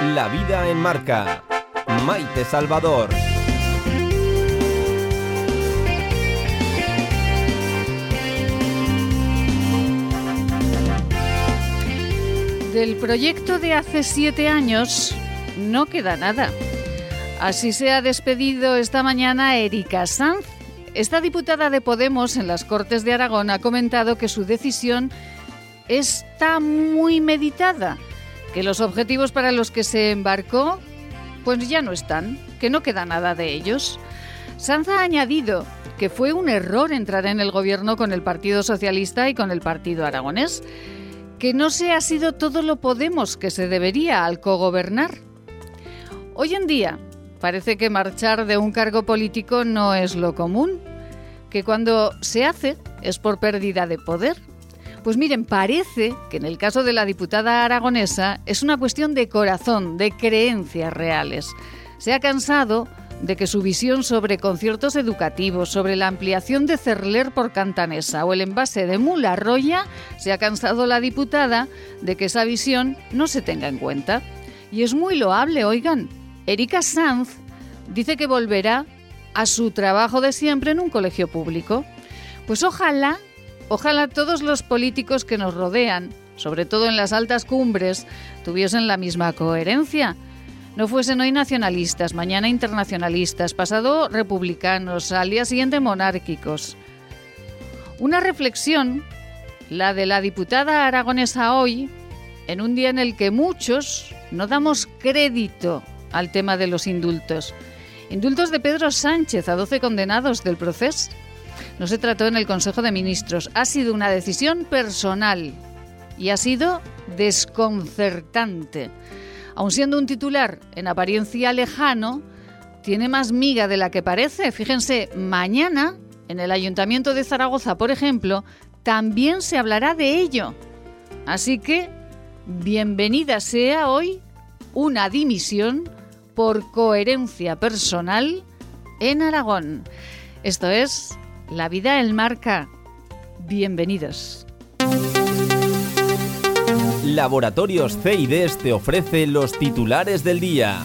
La vida en marca. Maite Salvador. Del proyecto de hace siete años no queda nada. Así se ha despedido esta mañana Erika Sanz. Esta diputada de Podemos en las Cortes de Aragón ha comentado que su decisión está muy meditada, que los objetivos para los que se embarcó pues ya no están, que no queda nada de ellos. Sanz ha añadido que fue un error entrar en el gobierno con el Partido Socialista y con el Partido Aragonés que no se ha sido todo lo Podemos que se debería al cogobernar. Hoy en día parece que marchar de un cargo político no es lo común, que cuando se hace es por pérdida de poder. Pues miren, parece que en el caso de la diputada aragonesa es una cuestión de corazón, de creencias reales. Se ha cansado de que su visión sobre conciertos educativos, sobre la ampliación de Cerler por Cantanesa o el envase de Mula Roya, se ha cansado la diputada de que esa visión no se tenga en cuenta. Y es muy loable, oigan. Erika Sanz dice que volverá a su trabajo de siempre en un colegio público. Pues ojalá, ojalá todos los políticos que nos rodean, sobre todo en las altas cumbres, tuviesen la misma coherencia no fuesen hoy nacionalistas, mañana internacionalistas, pasado republicanos, al día siguiente monárquicos. Una reflexión, la de la diputada aragonesa hoy, en un día en el que muchos no damos crédito al tema de los indultos. Indultos de Pedro Sánchez a 12 condenados del proceso. No se trató en el Consejo de Ministros, ha sido una decisión personal y ha sido desconcertante aun siendo un titular en apariencia lejano, tiene más miga de la que parece. Fíjense, mañana en el Ayuntamiento de Zaragoza, por ejemplo, también se hablará de ello. Así que, bienvenida sea hoy una dimisión por coherencia personal en Aragón. Esto es La vida en marca. Bienvenidos. Laboratorios CIDES te ofrece los titulares del día.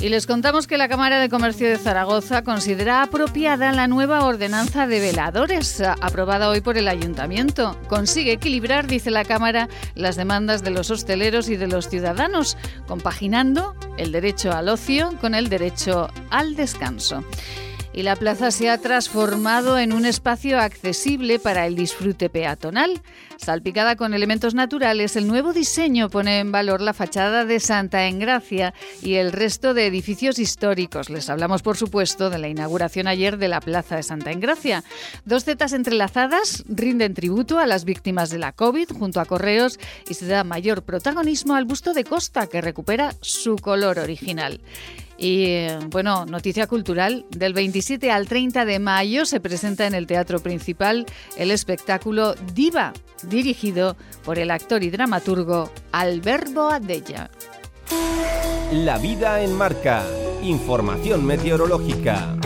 Y les contamos que la Cámara de Comercio de Zaragoza considera apropiada la nueva ordenanza de veladores aprobada hoy por el Ayuntamiento. Consigue equilibrar, dice la Cámara, las demandas de los hosteleros y de los ciudadanos, compaginando el derecho al ocio con el derecho al descanso y la plaza se ha transformado en un espacio accesible para el disfrute peatonal. Salpicada con elementos naturales, el nuevo diseño pone en valor la fachada de Santa Engracia y el resto de edificios históricos. Les hablamos, por supuesto, de la inauguración ayer de la Plaza de Santa Engracia. Dos zetas entrelazadas rinden tributo a las víctimas de la COVID junto a Correos y se da mayor protagonismo al busto de Costa, que recupera su color original. Y bueno, noticia cultural, del 27 al 30 de mayo se presenta en el Teatro Principal el espectáculo Diva, dirigido por el actor y dramaturgo Alberto Adella. La vida en marca. Información meteorológica.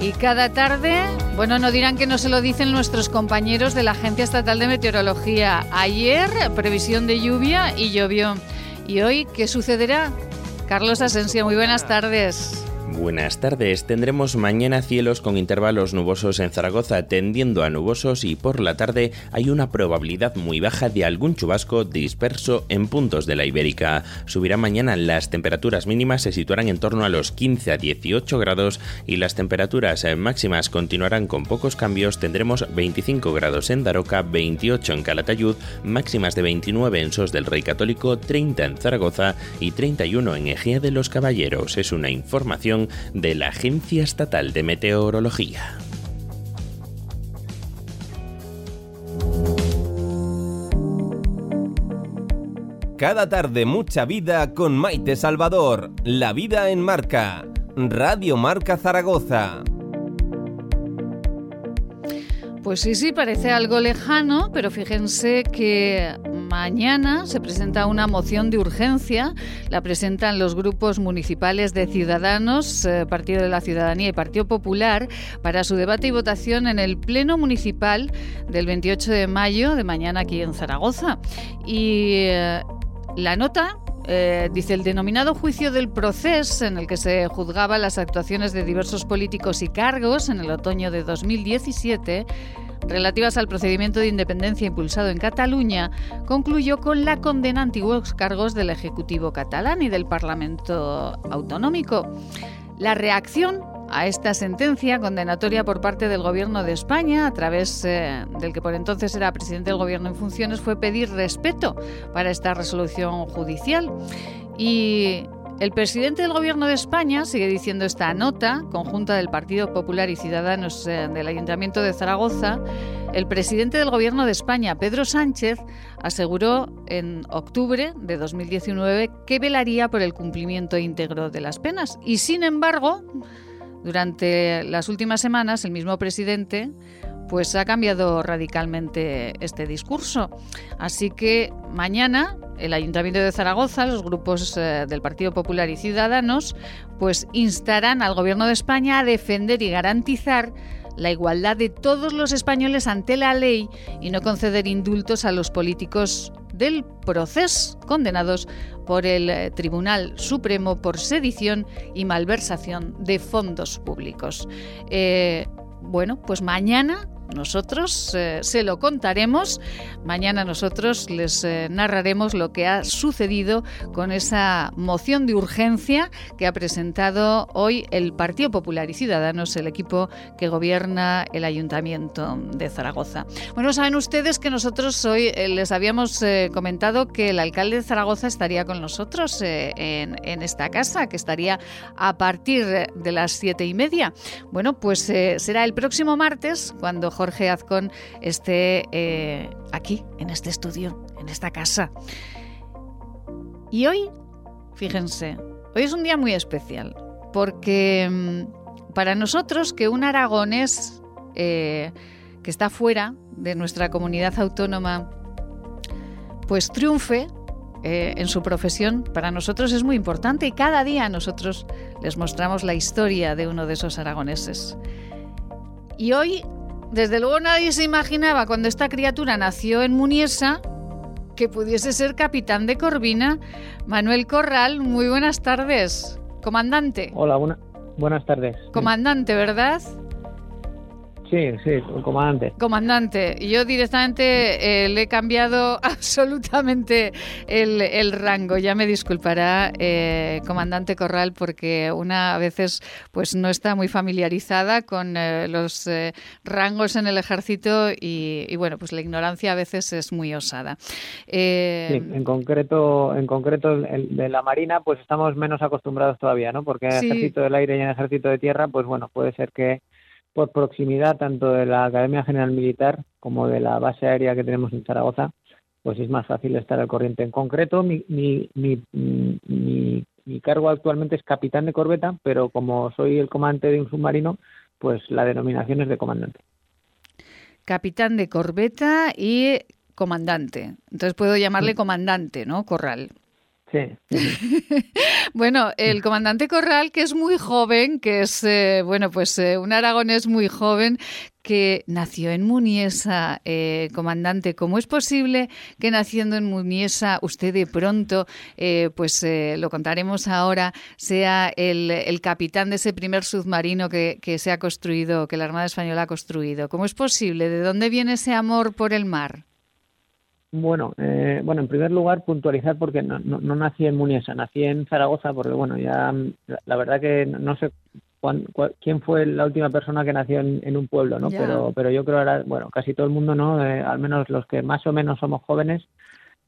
Y cada tarde, bueno, no dirán que no se lo dicen nuestros compañeros de la Agencia Estatal de Meteorología. Ayer, previsión de lluvia y llovió. ¿Y hoy qué sucederá? Carlos Asensio, muy buenas tardes. Buenas tardes. Tendremos mañana cielos con intervalos nubosos en Zaragoza tendiendo a nubosos y por la tarde hay una probabilidad muy baja de algún chubasco disperso en puntos de la Ibérica. Subirá mañana las temperaturas mínimas se situarán en torno a los 15 a 18 grados y las temperaturas máximas continuarán con pocos cambios. Tendremos 25 grados en Daroca, 28 en Calatayud, máximas de 29 en Sos del Rey Católico, 30 en Zaragoza y 31 en Ejea de los Caballeros. Es una información de la Agencia Estatal de Meteorología. Cada tarde mucha vida con Maite Salvador. La vida en marca. Radio Marca Zaragoza. Pues sí, sí, parece algo lejano, pero fíjense que mañana se presenta una moción de urgencia. La presentan los grupos municipales de Ciudadanos, eh, Partido de la Ciudadanía y Partido Popular para su debate y votación en el Pleno Municipal del 28 de mayo de mañana aquí en Zaragoza. Y eh, la nota eh, dice el denominado juicio del proceso en el que se juzgaban las actuaciones de diversos políticos y cargos en el otoño de 2017 relativas al procedimiento de independencia impulsado en Cataluña, concluyó con la condena a antiguos cargos del Ejecutivo catalán y del Parlamento autonómico. La reacción a esta sentencia condenatoria por parte del Gobierno de España, a través eh, del que por entonces era presidente del Gobierno en funciones, fue pedir respeto para esta resolución judicial. Y el presidente del Gobierno de España, sigue diciendo esta nota, conjunta del Partido Popular y Ciudadanos eh, del Ayuntamiento de Zaragoza, el presidente del Gobierno de España, Pedro Sánchez, aseguró en octubre de 2019 que velaría por el cumplimiento íntegro de las penas. Y sin embargo, durante las últimas semanas, el mismo presidente pues ha cambiado radicalmente este discurso. Así que mañana el Ayuntamiento de Zaragoza, los grupos eh, del Partido Popular y Ciudadanos, pues instarán al Gobierno de España a defender y garantizar la igualdad de todos los españoles ante la ley y no conceder indultos a los políticos del proceso condenados por el eh, Tribunal Supremo por sedición y malversación de fondos públicos. Eh, bueno, pues mañana nosotros eh, se lo contaremos. Mañana nosotros les eh, narraremos lo que ha sucedido con esa moción de urgencia que ha presentado hoy el Partido Popular y Ciudadanos, el equipo que gobierna el Ayuntamiento de Zaragoza. Bueno, saben ustedes que nosotros hoy eh, les habíamos comentado que el alcalde de Zaragoza estaría con nosotros en, en, esta casa, que estaría a partir de las siete y media. Bueno, pues será el próximo martes cuando Jorge Azcón esté eh, aquí, en este estudio, en esta casa. Y hoy, fíjense, hoy es un día muy especial, porque mm, para nosotros que un aragonés eh, que está fuera de nuestra comunidad autónoma, pues triunfe, eh, en su profesión, para nosotros es muy importante y cada día nosotros les mostramos la historia de uno de esos aragoneses. Y hoy desde luego nadie se imaginaba cuando esta criatura nació en Muniesa que pudiese ser capitán de Corvina. Manuel Corral, muy buenas tardes. Comandante. Hola, buenas tardes. Comandante, ¿verdad? Sí, sí, comandante. Comandante. Yo directamente eh, le he cambiado absolutamente el, rango. Ya me disculpará, eh, comandante Corral, porque una a veces pues no está muy familiarizada con eh, los rangos en el ejército y, bueno, pues la ignorancia a veces es muy osada. sí, en concreto, en concreto el de la Marina, pues estamos menos acostumbrados todavía, ¿no? Porque en el ejército del aire y en el ejército de tierra, pues bueno, puede ser que por proximidad tanto de la Academia General Militar como de la base aérea que tenemos en Zaragoza, pues es más fácil estar al corriente. En concreto, mi, mi, mi, mi, cargo actualmente es capitán de corbeta, pero como soy el comandante de un submarino, pues la denominación es de comandante. Capitán de corbeta y comandante. Entonces puedo llamarle comandante, ¿no? Corral. Sí. bueno, el comandante Corral, que es muy joven, que es, eh, bueno, pues eh, un aragonés muy joven, que nació en Muniesa, eh, comandante. ¿Cómo es posible que naciendo en Muniesa usted de pronto, pues lo contaremos ahora, sea el, el, capitán de ese primer submarino que, que se ha construido, que la Armada Española ha construido? ¿Cómo es posible? ¿De dónde viene ese amor por el mar? Bueno, eh, bueno, en primer lugar puntualizar porque no, no, nací en Muniesa, nací en Zaragoza porque bueno, ya la, verdad que no sé quién fue la última persona que nació en, un pueblo, ¿no? Pero pero yo creo ahora, bueno, casi todo el mundo, ¿no? Eh, al menos los que más o menos somos jóvenes,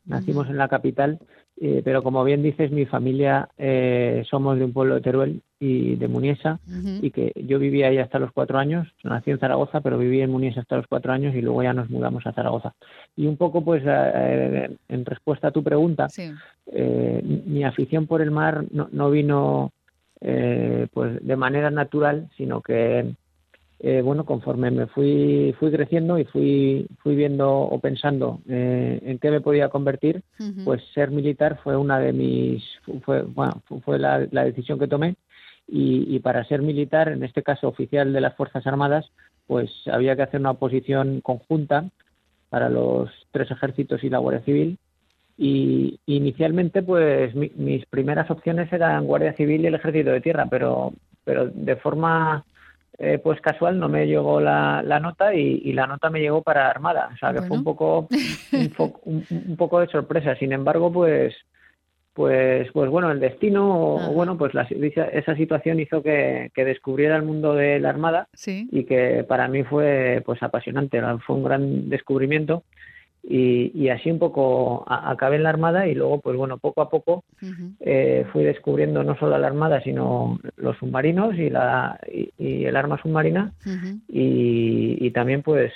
nacimos en la capital eh, pero como bien dices, mi familia eh, somos de un pueblo de Teruel y de Muniesa, y que yo vivía ahí hasta los cuatro años, nací en Zaragoza, pero viví en Muniesa hasta los cuatro años y luego ya nos mudamos a Zaragoza. Y un poco, pues, eh, en respuesta a tu pregunta, mi afición por el mar no, no vino pues de manera natural, sino que eh, bueno, conforme me fui, fui creciendo y fui, fui viendo o pensando eh, en qué me podía convertir, pues ser militar fue una de mis, fue, bueno, fue la, decisión que tomé y, para ser militar, en este caso oficial de las Fuerzas Armadas, pues había que hacer una oposición conjunta para los tres ejércitos y la Guardia Civil. Y inicialmente, pues mis primeras opciones eran Guardia Civil y el Ejército de Tierra, pero, pero de forma eh, pues casual no me llegó la, nota y, la nota me llegó para Armada, o sea que fue un poco un, poco de sorpresa. Sin embargo, pues pues pues bueno el destino o bueno pues esa situación hizo que, descubriera el mundo de la Armada y que para mí fue pues apasionante, fue un gran descubrimiento y, así un poco acabé en la Armada y luego, pues bueno, poco a poco eh, fui descubriendo no solo la Armada, sino los submarinos y, la, y, el arma submarina. Y, también pues,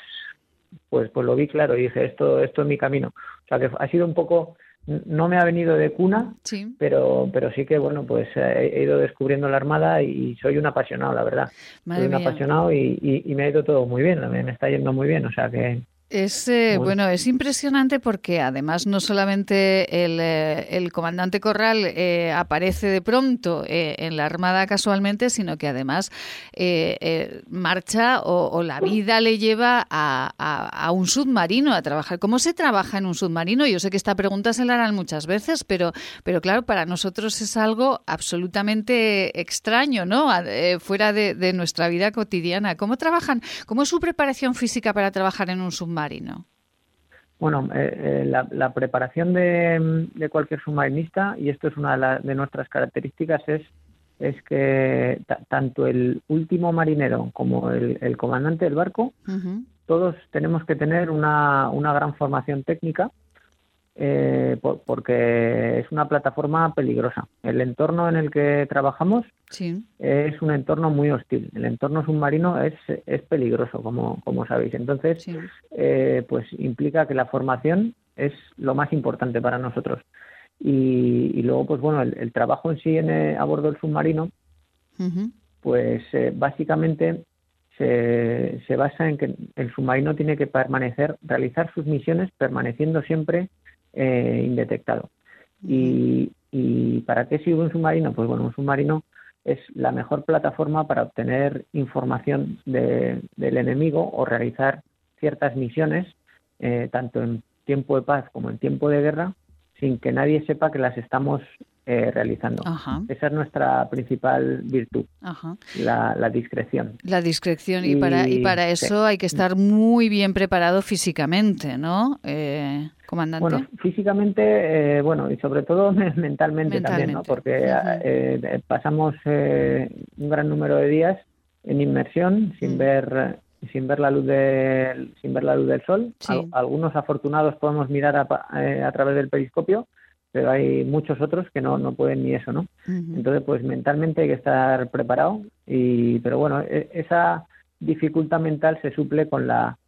pues, pues lo vi claro y dije, esto, esto es mi camino. O sea que ha sido un poco, no me ha venido de cuna, pero, pero sí que bueno, pues he, ido descubriendo la Armada y soy un apasionado, la verdad. soy un apasionado y, me ha ido todo muy bien, me está yendo muy bien, o sea que es eh, bueno. es impresionante porque además no solamente el, eh, comandante Corral eh, aparece de pronto en la Armada casualmente, sino que además marcha o, la vida le lleva a, un submarino a trabajar. ¿Cómo se trabaja en un submarino? Yo sé que esta pregunta se la harán muchas veces, pero, pero claro, para nosotros es algo absolutamente extraño, ¿no? fuera de, de nuestra vida cotidiana. ¿Cómo trabajan? ¿Cómo es su preparación física para trabajar en un submarino? Bueno, eh, eh, la, preparación de, cualquier submarinista, y esto es una de, nuestras características, es, es que tanto el último marinero como el, comandante del barco, todos tenemos que tener una, una gran formación técnica eh, porque es una plataforma peligrosa. El entorno en el que trabajamos es un entorno muy hostil. El entorno submarino es, es peligroso, como, como sabéis. Entonces, eh, pues implica que la formación es lo más importante para nosotros. Y, luego, pues bueno, el, trabajo en sí en, eh, a bordo del submarino, pues eh, básicamente se, se basa en que el submarino tiene que permanecer, realizar sus misiones permaneciendo siempre eh, indetectado. Y, para qué sirve un submarino? Pues bueno, un submarino es la mejor plataforma para obtener información del enemigo o realizar ciertas misiones, eh, tanto en tiempo de paz como en tiempo de guerra, sin que nadie sepa que las estamos eh, realizando. Esa es nuestra principal virtud, La, discreción. La discreción y, para, y para eso hay que estar muy bien preparado físicamente, ¿no? Eh, comandante. Bueno, físicamente, eh, bueno, y sobre todo mentalmente, también, ¿no? Porque eh, pasamos un gran número de días en inmersión sin mm. ver sin ver la luz del sin ver la luz del sol. algunos afortunados podemos mirar a, a través del periscopio, pero hay muchos otros que no, no pueden ni eso, ¿no? Entonces, pues mentalmente hay que estar preparado, y, pero bueno, e, esa dificultad mental se suple con la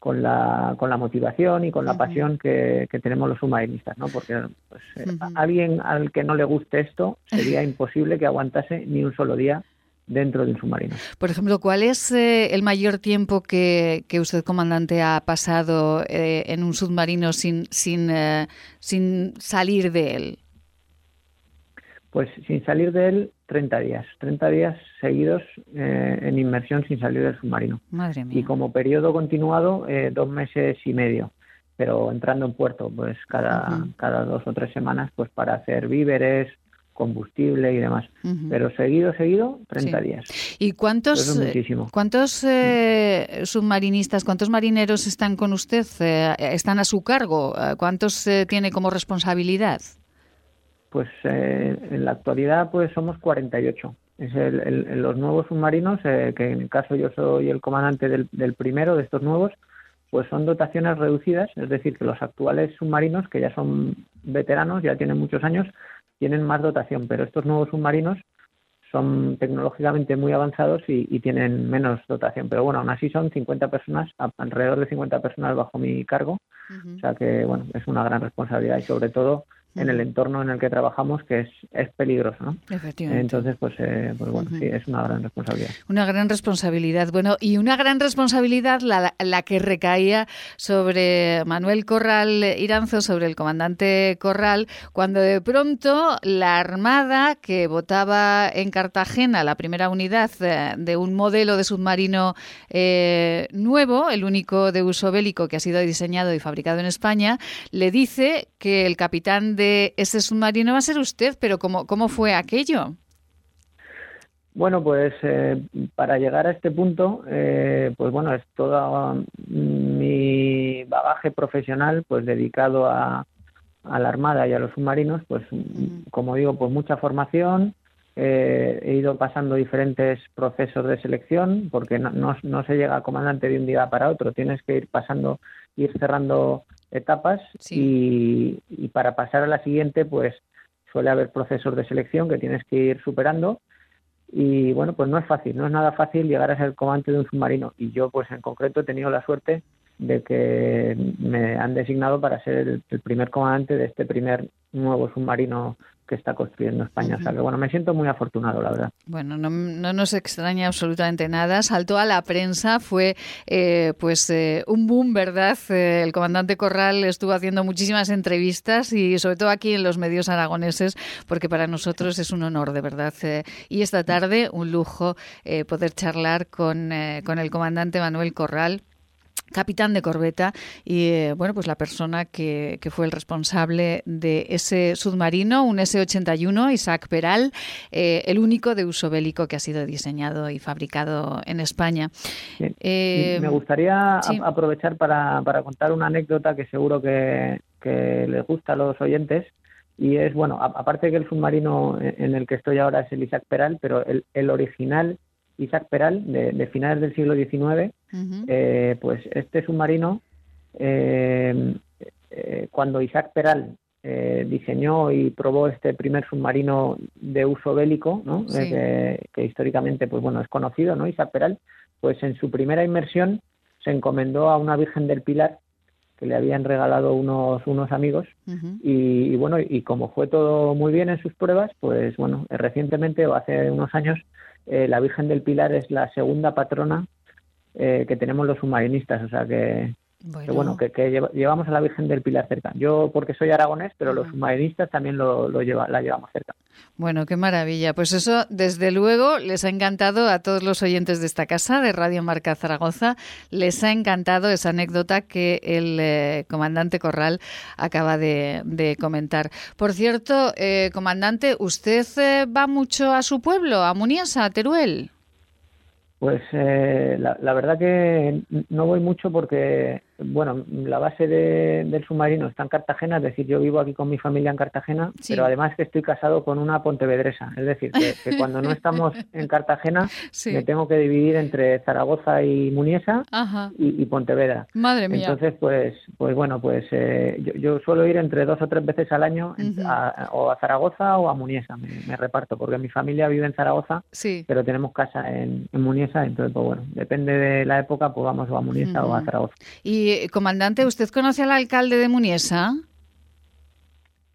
con la, con la motivación y con la pasión que, que, tenemos los submarinistas, ¿no? Porque pues, eh, alguien al que no le guste esto sería imposible que aguantase ni un solo día dentro de un submarino. Por ejemplo, ¿cuál es eh, el mayor tiempo que, usted, comandante, ha pasado eh, en un submarino sin, sin, eh, sin salir de él? Pues sin salir de él, 30 días. 30 días seguidos en inmersión sin salir del submarino. Madre mía. Y como periodo continuado, dos meses y medio. Pero entrando en puerto, pues cada, cada dos o tres semanas, pues para hacer víveres, combustible y demás. Pero seguido, seguido, 30 días. ¿Y cuántos, eh, cuántos eh, submarinistas, cuántos marineros están con usted? Eh, ¿Están a su cargo? ¿Cuántos tiene como responsabilidad? Pues en la actualidad pues somos 48. Es el, los nuevos submarinos, que en el caso yo soy el comandante del, del primero de estos nuevos, pues son dotaciones reducidas, es decir, que los actuales submarinos, que ya son veteranos, ya tienen muchos años, tienen más dotación, pero estos nuevos submarinos son tecnológicamente muy avanzados y, tienen menos dotación. Pero bueno, aún así son 50 personas, alrededor de 50 personas bajo mi cargo. O sea que, bueno, es una gran responsabilidad y sobre todo en el entorno en el que trabajamos que es, es peligroso, ¿no? Efectivamente. Entonces, pues, eh, pues bueno, sí, es una gran responsabilidad. Una gran responsabilidad. Bueno, y una gran responsabilidad la, la que recaía sobre Manuel Corral Iranzo, sobre el comandante Corral, cuando de pronto la Armada, que votaba en Cartagena la primera unidad eh, de un modelo de submarino eh, nuevo, el único de uso bélico que ha sido diseñado y fabricado en España, le dice que el capitán de ese submarino va a ser usted, pero ¿cómo, cómo fue aquello? Bueno, pues eh, para llegar a este punto, eh, pues bueno, es todo mi bagaje profesional, pues dedicado a, a, la Armada y a los submarinos, pues como digo, pues mucha formación, eh, he ido pasando diferentes procesos de selección, porque no, no, no, se llega a comandante de un día para otro, tienes que ir pasando, ir cerrando etapas sí. y, y, para pasar a la siguiente, pues suele haber procesos de selección que tienes que ir superando y bueno, pues no es fácil, no es nada fácil llegar a ser comandante de un submarino y yo pues en concreto he tenido la suerte de que me han designado para ser el, el primer comandante de este primer nuevo submarino que está construyendo España. -huh. O sea que bueno, me siento muy afortunado, la verdad. Bueno, no, no nos extraña absolutamente nada. Saltó a la prensa, fue eh, pues eh, un boom, ¿verdad? Eh, el comandante Corral estuvo haciendo muchísimas entrevistas y sobre todo aquí en los medios aragoneses, porque para nosotros es un honor, de verdad. Eh, y esta tarde, un lujo poder charlar con, con el comandante Manuel Corral capitán de corbeta y eh, bueno pues la persona que, que, fue el responsable de ese submarino un S-81 Isaac Peral eh, el único de uso bélico que ha sido diseñado y fabricado en España eh, me gustaría sí. aprovechar para, para, contar una anécdota que seguro que, que les gusta a los oyentes y es bueno aparte que el submarino en el que estoy ahora es el Isaac Peral pero el, el original Isaac Peral, de, de, finales del siglo XIX, uh -huh. eh, pues este submarino, eh, eh, cuando Isaac Peral eh, diseñó y probó este primer submarino de uso bélico, ¿no? Sí. que, que, históricamente, pues bueno, es conocido, ¿no? Isaac Peral, pues en su primera inmersión se encomendó a una Virgen del Pilar que le habían regalado unos, unos amigos uh -huh. y, y, bueno, y como fue todo muy bien en sus pruebas, pues bueno, recientemente o hace unos años eh, la Virgen del Pilar es la segunda patrona eh, que tenemos los submarinistas, o sea que bueno, que, bueno, que, que, llevamos a la Virgen del Pilar cerca. Yo porque soy aragonés, pero los submarinistas también lo, lo lleva, la llevamos cerca. Bueno, qué maravilla. Pues eso, desde luego, les ha encantado a todos los oyentes de esta casa, de Radio Marca Zaragoza, les ha encantado esa anécdota que el eh, comandante Corral acaba de, de, comentar. Por cierto, eh, comandante, ¿usted eh, va mucho a su pueblo, a Muniesa, a Teruel? Pues eh, la, la, verdad que no voy mucho porque, bueno, la base de, del submarino está en Cartagena, es decir, yo vivo aquí con mi familia en Cartagena, sí. pero además que estoy casado con una pontevedresa, es decir, que, que cuando no estamos en Cartagena sí. me tengo que dividir entre Zaragoza y Muniesa y, y, Pontevedra. Madre mía. Entonces, pues, pues bueno, pues eh, yo, yo, suelo ir entre dos o tres veces al año uh -huh. a, o a Zaragoza o a Muniesa, me, me, reparto, porque mi familia vive en Zaragoza, sí. pero tenemos casa en, en Muniesa entonces, pues bueno, depende de la época, pues vamos a Muniesa uh -huh. o a Zaragoza. Y, comandante, ¿usted conoce al alcalde de Muniesa?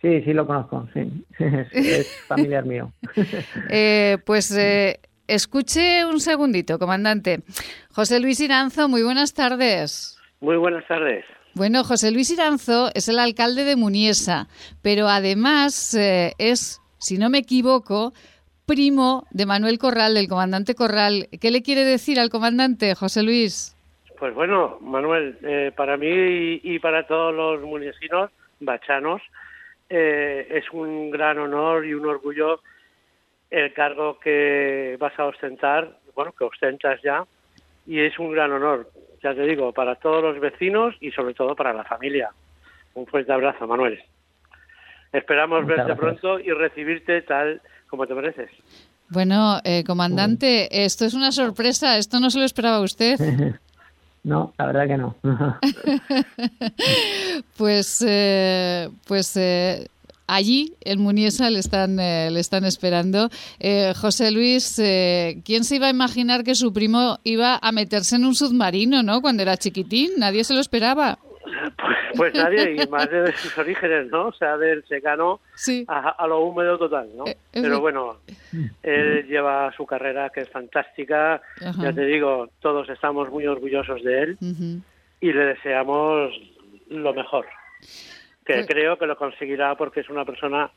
Sí, sí lo conozco, sí. es, es familiar mío. eh, pues eh, escuche un segundito, comandante. José Luis Iranzo, muy buenas tardes. Muy buenas tardes. Bueno, José Luis Iranzo es el alcalde de Muniesa, pero además eh, es, si no me equivoco, primo de Manuel Corral, del comandante Corral. ¿Qué le quiere decir al comandante, José Luis? Pues bueno, Manuel, eh, para mí y, y, para todos los municipios bachanos eh, es un gran honor y un orgullo el cargo que vas a ostentar, bueno, que ostentas ya, y es un gran honor, ya te digo, para todos los vecinos y sobre todo para la familia. Un fuerte abrazo, Manuel. Esperamos Muchas verte gracias. pronto y recibirte tal como te mereces. Bueno, eh, comandante, esto es una sorpresa, esto no se lo esperaba usted. No, la verdad que no. pues, eh, pues eh, allí en Muniesa le están, eh, le están esperando. Eh, José Luis, eh, ¿quién se iba a imaginar que su primo iba a meterse en un submarino, no? Cuando era chiquitín, nadie se lo esperaba. Pues, Pues nadie, y más de sus orígenes, ¿no? O sea, del secano a, lo húmedo total, ¿no? Eh, Pero bueno, él lleva su carrera que es fantástica. Ya te digo, todos estamos muy orgullosos de él y le deseamos lo mejor. Que pues creo que lo conseguirá porque es una persona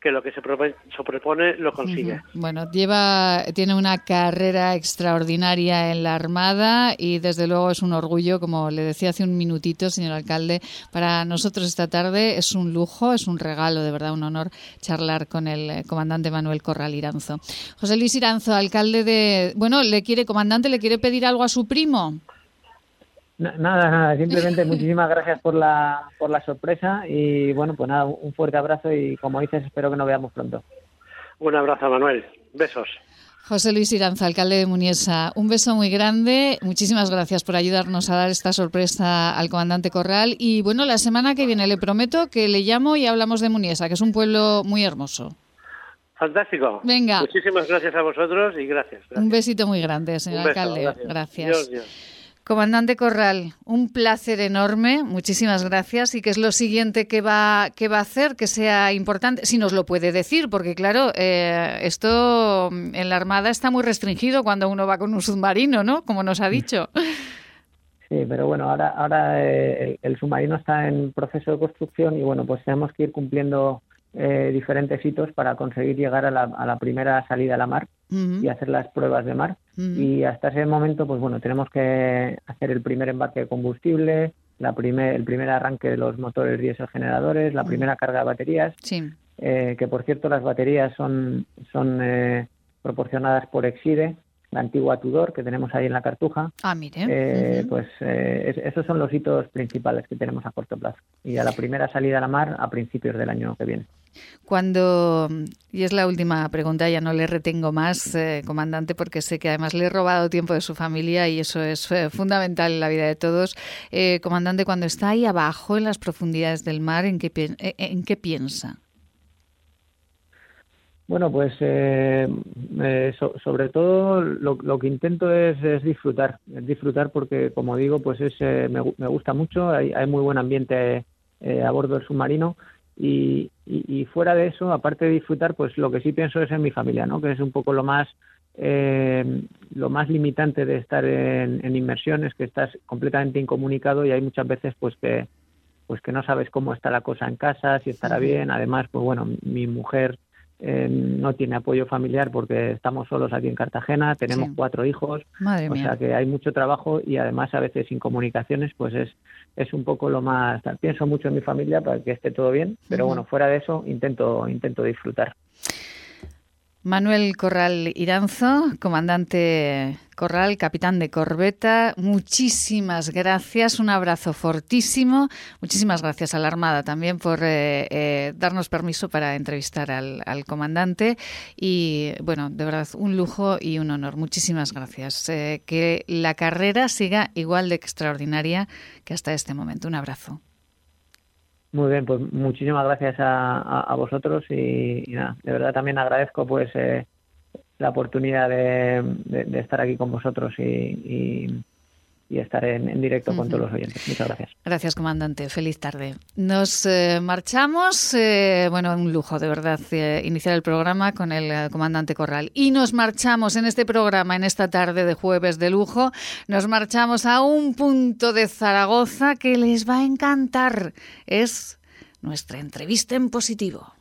que lo que se propone, lo consigue. Bueno, lleva, tiene una carrera extraordinaria en la Armada y desde luego es un orgullo, como le decía hace un minutito, señor alcalde, para nosotros esta tarde es un lujo, es un regalo, de verdad, un honor charlar con el eh, comandante Manuel Corral Iranzo. José Luis Iranzo, alcalde de... Bueno, le quiere, comandante, ¿le quiere pedir algo a su primo? Nada, nada, simplemente muchísimas gracias por la, por la sorpresa y bueno, pues nada, un fuerte abrazo y como dices, espero que nos veamos pronto. Un abrazo, Manuel. Besos. José Luis Iranza, alcalde de Muniesa, un beso muy grande. Muchísimas gracias por ayudarnos a dar esta sorpresa al comandante Corral. Y bueno, la semana que viene le prometo que le llamo y hablamos de Muniesa, que es un pueblo muy hermoso. Fantástico. Venga. Muchísimas gracias a vosotros y gracias. Un besito muy grande, señor alcalde. Gracias. Comandante Corral, un placer enorme, muchísimas gracias. ¿Y qué es lo siguiente que va, que va a hacer que sea importante? Si nos lo puede decir, porque claro, eh, esto en la Armada está muy restringido cuando uno va con un submarino, ¿no? Como nos ha dicho. Sí, pero bueno, ahora, ahora eh, el submarino está en proceso de construcción y bueno, pues tenemos que ir cumpliendo eh, diferentes hitos para conseguir llegar a la, a la primera salida a la mar y hacer las pruebas de mar. Y hasta ese momento, pues bueno, tenemos que hacer el primer embarque de combustible, la primer, el primer arranque de los motores diésel generadores, la primera carga de baterías. Eh, que por cierto, las baterías son, son eh, proporcionadas por Exide, la antigua Tudor que tenemos ahí en la Cartuja. Ah, mire. Eh, pues eh, esos son los hitos principales que tenemos a corto plazo. Y a la primera salida a la mar a principios del año que viene. Cuando, y es la última pregunta, ya no le retengo más, eh, comandante, porque sé que además le he robado tiempo de su familia y eso es fundamental en la vida de todos. comandante, cuando está ahí abajo, en las profundidades del mar, ¿en qué, en qué piensa? Bueno, pues eh, eh, sobre todo lo, que intento es, disfrutar, disfrutar porque como digo, pues es, eh, me, gusta mucho, hay, muy buen ambiente a bordo del submarino y, fuera de eso, aparte de disfrutar, pues lo que sí pienso es en mi familia, ¿no? Que es un poco lo más lo más limitante de estar en, en inmersiones, que estás completamente incomunicado y hay muchas veces pues que pues que no sabes cómo está la cosa en casa, si estará bien. Además, pues bueno, mi mujer eh, no tiene apoyo familiar porque estamos solos aquí en Cartagena, tenemos cuatro hijos, o sea que hay mucho trabajo y además a veces sin comunicaciones pues es, es un poco lo más... Pienso mucho en mi familia para que esté todo bien, pero bueno, fuera de eso intento, intento disfrutar. Manuel Corral Iranzo, comandante Corral, capitán de corbeta, muchísimas gracias, un abrazo fortísimo, muchísimas gracias a la Armada también por eh, eh, darnos permiso para entrevistar al, comandante y bueno, de verdad, un lujo y un honor, muchísimas gracias. Eh, que la carrera siga igual de extraordinaria que hasta este momento. Un abrazo. Muy bien, pues muchísimas gracias a, vosotros y, nada, de verdad también agradezco pues eh, la oportunidad de, estar aquí con vosotros y y estar en, directo con todos los oyentes. Muchas gracias. Gracias, comandante. Feliz tarde. Nos eh, marchamos, eh, bueno, un lujo de verdad eh, iniciar el programa con el comandante Corral. Y nos marchamos en este programa, en esta tarde de jueves de lujo, nos marchamos a un punto de Zaragoza que les va a encantar. Es nuestra entrevista en positivo.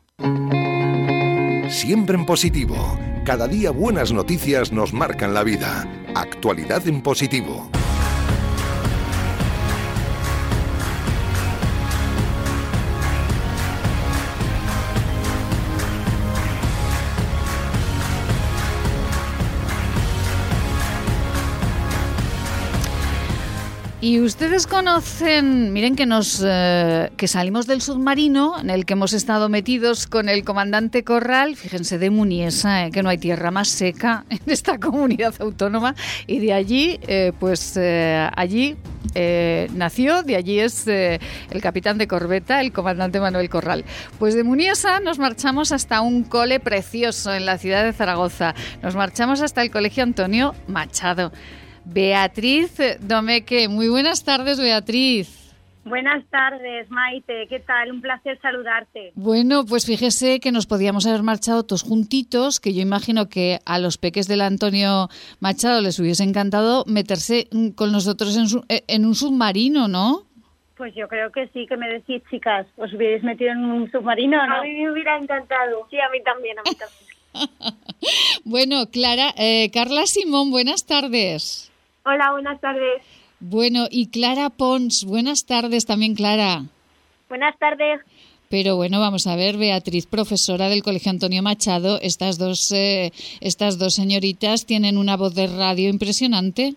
Siempre en positivo. Cada día buenas noticias nos marcan la vida. Actualidad en positivo. Y ustedes conocen, miren que nos eh, que salimos del submarino en el que hemos estado metidos con el comandante Corral, fíjense de Muniesa, eh, que no hay tierra más seca en esta comunidad autónoma, y de allí, eh, pues allí nació, de allí es el capitán de corbeta, el comandante Manuel Corral. Pues de Muniesa nos marchamos hasta un cole precioso en la ciudad de Zaragoza. Nos marchamos hasta el Colegio Antonio Machado. Beatriz Domeque. Muy buenas tardes, Beatriz. Buenas tardes, Maite. ¿Qué tal? Un placer saludarte. Bueno, pues fíjese que nos podíamos haber marchado todos juntitos, que yo imagino que a los peques del Antonio Machado les hubiese encantado meterse con nosotros en, eh, en un submarino, ¿no? Pues yo creo que sí, que me decís, chicas, ¿os hubierais metido en un submarino no? A mí me hubiera encantado. Sí, a mí también, a mí también. bueno, Clara, eh, Carla Simón, buenas tardes. Hola, buenas tardes. Bueno, y Clara Pons, buenas tardes también, Clara. Buenas tardes. Pero bueno, vamos a ver, Beatriz, profesora del Colegio Antonio Machado, estas dos, eh, estas dos señoritas tienen una voz de radio impresionante.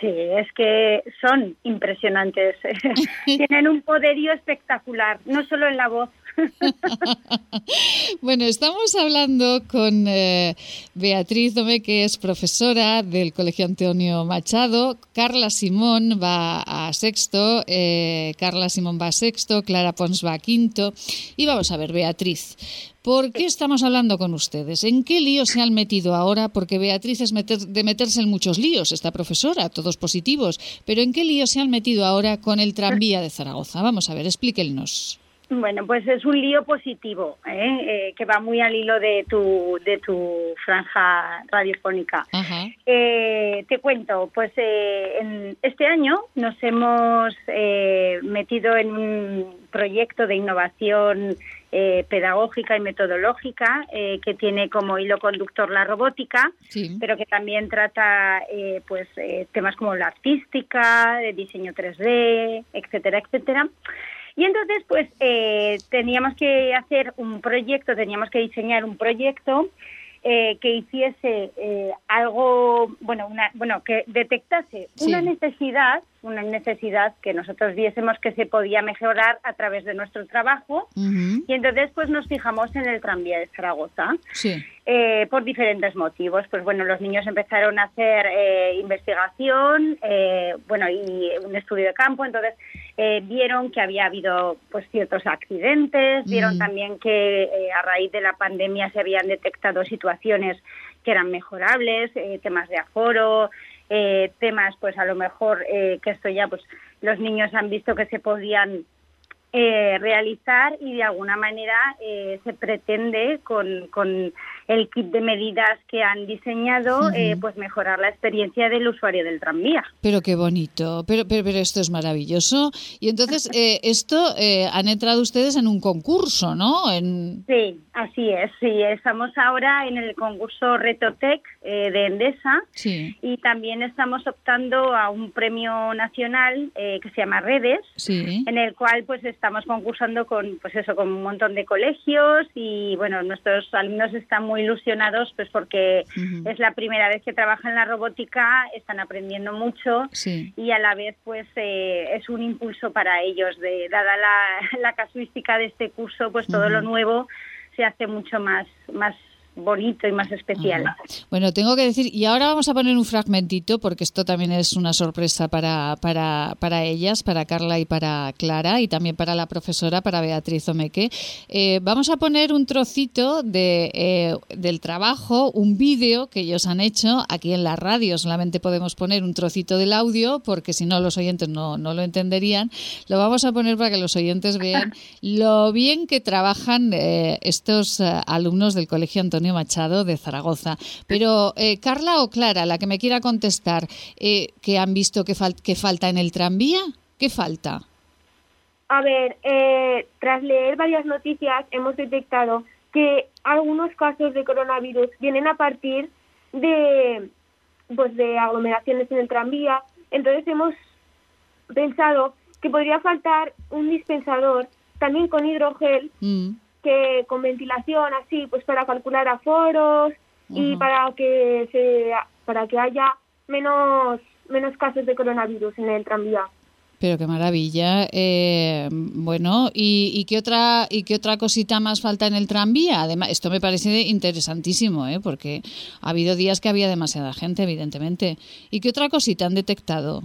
Sí, es que son impresionantes. tienen un poderío espectacular, no solo en la voz, bueno, estamos hablando con eh, Beatriz Dome, que es profesora del Colegio Antonio Machado. Carla Simón va a sexto, eh, Carla Simón va a sexto, Clara Pons va a quinto. Y vamos a ver, Beatriz, ¿Por qué estamos hablando con ustedes? ¿En qué lío se han metido ahora? Porque Beatriz es de meterse en muchos líos, esta profesora, todos positivos. Pero ¿en qué lío se han metido ahora con el tranvía de Zaragoza? Vamos a ver, explíquenos. Bueno, pues es un lío positivo, ¿eh? Eh, que va muy al hilo de tu, de tu franja radiofónica. Eh, te cuento, pues en este año nos hemos metido en un proyecto de innovación pedagógica y metodológica que tiene como hilo conductor la robótica, pero que también trata pues temas como la artística, el diseño 3D, etcétera, etcétera. Y entonces, pues, eh, teníamos que hacer un proyecto, teníamos que diseñar un proyecto eh, que hiciese eh, algo, bueno, una, bueno, que detectase una necesidad, una necesidad que nosotros viésemos que se podía mejorar a través de nuestro trabajo. Y entonces, pues, nos fijamos en el tranvía de Zaragoza. Eh, por diferentes motivos. Pues bueno, los niños empezaron a hacer investigación, bueno, y un estudio de campo, entonces vieron que había habido pues ciertos accidentes, vieron también que a raíz de la pandemia se habían detectado situaciones que eran mejorables, temas de aforo, temas pues a lo mejor que esto ya pues los niños han visto que se podían realizar y de alguna manera se pretende con, con el kit de medidas que han diseñado, eh, pues mejorar la experiencia del usuario del tranvía. Pero qué bonito, pero, pero, esto es maravilloso. Y entonces, eh, esto eh, han entrado ustedes en un concurso, ¿no? En... Sí, así es. Sí, estamos ahora en el concurso Retotec de Endesa sí. y también estamos optando a un premio nacional que se llama Redes, sí. en el cual pues estamos concursando con, pues eso, con un montón de colegios y bueno, nuestros alumnos están muy ilusionados pues porque es la primera vez que trabajan en la robótica, están aprendiendo mucho y a la vez pues eh, es un impulso para ellos, de dada la, casuística de este curso, pues todo lo nuevo se hace mucho más, más bonito y más especial. Bueno, tengo que decir, y ahora vamos a poner un fragmentito, porque esto también es una sorpresa para, para, para ellas, para Carla y para Clara, y también para la profesora, para Beatriz Omeque. Eh, vamos a poner un trocito de, eh, del trabajo, un vídeo que ellos han hecho aquí en la radio. Solamente podemos poner un trocito del audio, porque si no los oyentes no, no lo entenderían. Lo vamos a poner para que los oyentes vean lo bien que trabajan eh, estos alumnos del Colegio Antonio Machado de Zaragoza. Pero eh, Carla o Clara, la que me quiera contestar, eh, ¿qué han visto que, falta en el tranvía? ¿Qué falta? A ver, eh, tras leer varias noticias hemos detectado que algunos casos de coronavirus vienen a partir de pues de aglomeraciones en el tranvía. Entonces hemos pensado que podría faltar un dispensador también con hidrogel mm que con ventilación así, pues para calcular aforos y para que se para que haya menos menos casos de coronavirus en el tranvía. Pero qué maravilla. Eh, bueno, ¿y, ¿y, qué otra y qué otra cosita más falta en el tranvía? Además, esto me parece interesantísimo, ¿eh? porque ha habido días que había demasiada gente, evidentemente. ¿Y qué otra cosita han detectado?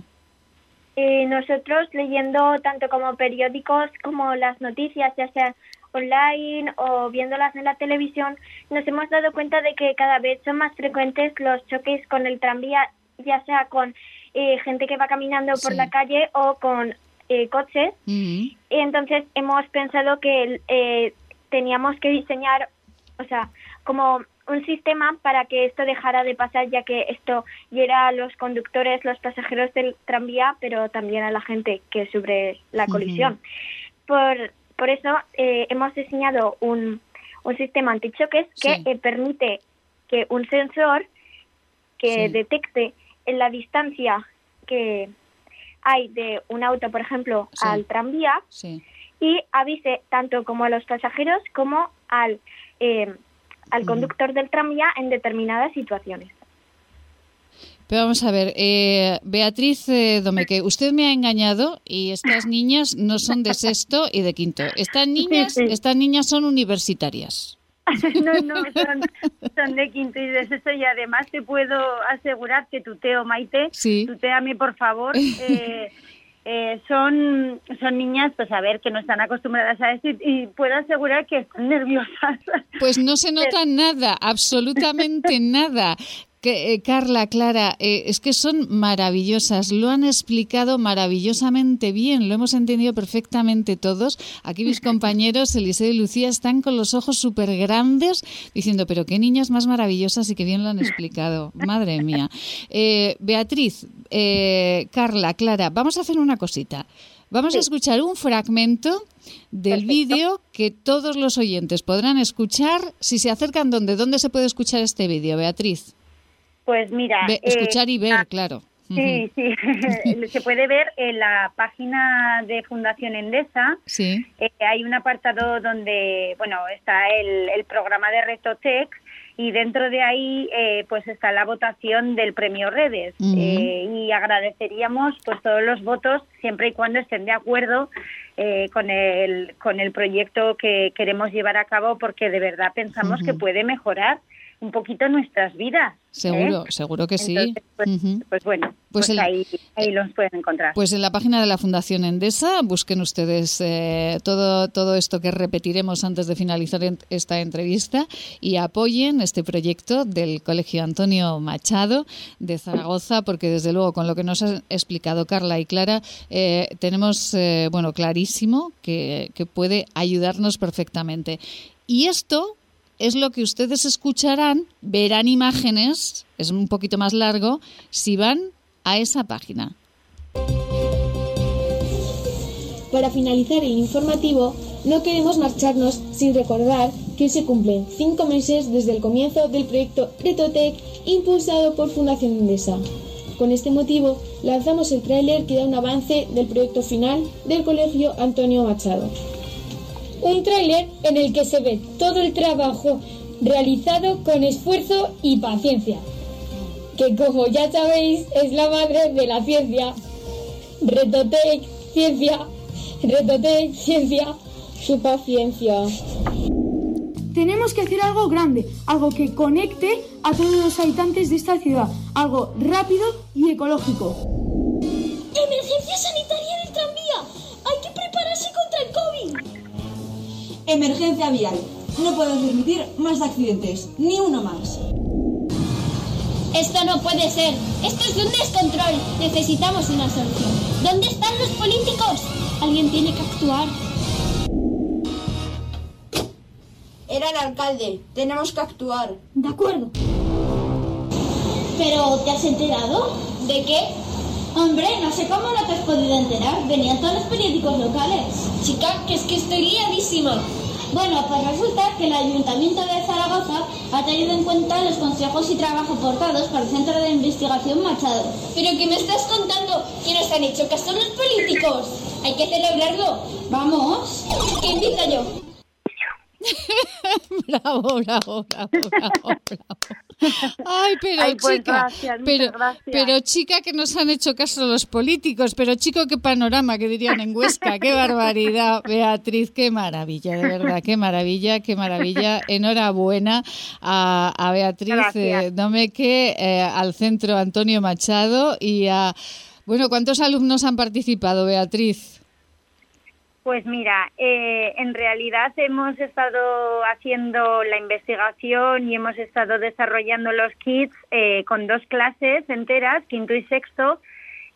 Eh, nosotros leyendo tanto como periódicos como las noticias, ya sea online o viéndolas en la televisión, nos hemos dado cuenta de que cada vez son más frecuentes los choques con el tranvía, ya sea con eh, gente que va caminando por la calle o con eh, coches. Y entonces hemos pensado que eh, teníamos que diseñar, o sea, como un sistema para que esto dejara de pasar, ya que esto hiera a los conductores, los pasajeros del tranvía, pero también a la gente que sufre la colisión. por, por eso eh, hemos diseñado un, un sistema antichoques que eh, permite que un sensor que detecte en la distancia que hay de un auto, por ejemplo, al tranvía y avise tanto como a los pasajeros como al eh, al conductor del tranvía en determinadas situaciones. Pero vamos a ver, eh, Beatriz eh, Domeque, usted me ha engañado y estas niñas no son de sexto y de quinto. Estas niñas, estas niñas son universitarias. no, no, son, de quinto y de sexto y además te puedo asegurar que tuteo, Maite, sí. tuteame por favor. Eh, eh, son, son niñas, pues a ver, que no están acostumbradas a esto y, puedo asegurar que están nerviosas. Pues no se nota nada, absolutamente nada. Eh, Carla, Clara, eh, es que son maravillosas, lo han explicado maravillosamente bien, lo hemos entendido perfectamente todos. Aquí mis compañeros, Eliseo y Lucía, están con los ojos súper grandes diciendo, pero qué niñas más maravillosas y qué bien lo han explicado. Madre mía. Eh, Beatriz, Carla, Clara, vamos a hacer una cosita. Vamos a escuchar un fragmento del vídeo que todos los oyentes podrán escuchar si se acercan donde. ¿Dónde se puede escuchar este vídeo, Beatriz? Pues mira... escuchar y ver, ah, claro. Sí, sí, se puede ver en la página de Fundación Endesa. Sí. Eh, hay un apartado donde, bueno, está el, el programa de Retotec y dentro de ahí eh, pues está la votación del premio redes eh, y agradeceríamos pues todos los votos siempre y cuando estén de acuerdo con el con el proyecto que queremos llevar a cabo porque de verdad pensamos que puede mejorar un poquito nuestras vidas. Seguro, ¿eh? seguro que sí. Pues, pues, bueno, pues, pues ahí, ahí, los pueden encontrar. Pues en la página de la Fundación Endesa busquen ustedes eh, todo, todo esto que repetiremos antes de finalizar esta entrevista y apoyen este proyecto del Colegio Antonio Machado de Zaragoza, porque desde luego con lo que nos ha explicado Carla y Clara, eh, tenemos bueno clarísimo que, que puede ayudarnos perfectamente. Y esto es lo que ustedes escucharán, verán imágenes, es un poquito más largo, si van a esa página. Para finalizar el informativo, no queremos marcharnos sin recordar que se cumplen cinco meses desde el comienzo del proyecto Retotec impulsado por Fundación Endesa. Con este motivo, lanzamos el tráiler que da un avance del proyecto final del Colegio Antonio Machado un tráiler en el que se ve todo el trabajo realizado con esfuerzo y paciencia, que como ya sabéis es la madre de la ciencia. Retotec, ciencia, Retotec, ciencia, su paciencia. Tenemos que hacer algo grande, algo que conecte a todos los habitantes de esta ciudad, algo rápido y ecológico. ¡Emergencia sanitaria Emergencia vial. No podemos permitir más accidentes, ni uno más. Esto no puede ser. Esto es un descontrol. Necesitamos una solución. ¿Dónde están los políticos? Alguien tiene que actuar. Era el alcalde. Tenemos que actuar. De acuerdo. ¿Pero te has enterado? ¿De qué? Hombre, no sé cómo no te has podido enterar. Venían todos los periódicos locales. Chica, que es que estoy liadísima. Bueno, pues resulta que el Ayuntamiento de Zaragoza ha tenido en cuenta los consejos y trabajo aportados por el Centro de Investigación Machado. ¿Pero qué me estás contando? ¿Que nos han hecho caso los políticos? Hay que celebrarlo. Vamos. ¿Qué empieza yo? bravo, bravo, bravo, bravo, Ay, pero pues chica, pero, pero chica que nos han hecho caso los políticos, pero chico, qué panorama que dirían en Huesca, qué barbaridad, Beatriz, qué maravilla, de verdad, qué maravilla, qué maravilla. Enhorabuena a, Beatriz eh, Domeque, eh, al Centro Antonio Machado y a... Bueno, ¿cuántos alumnos han participado, Beatriz? Pues mira, eh, en realidad hemos estado haciendo la investigación y hemos estado desarrollando los kits eh, con dos clases enteras, quinto y sexto,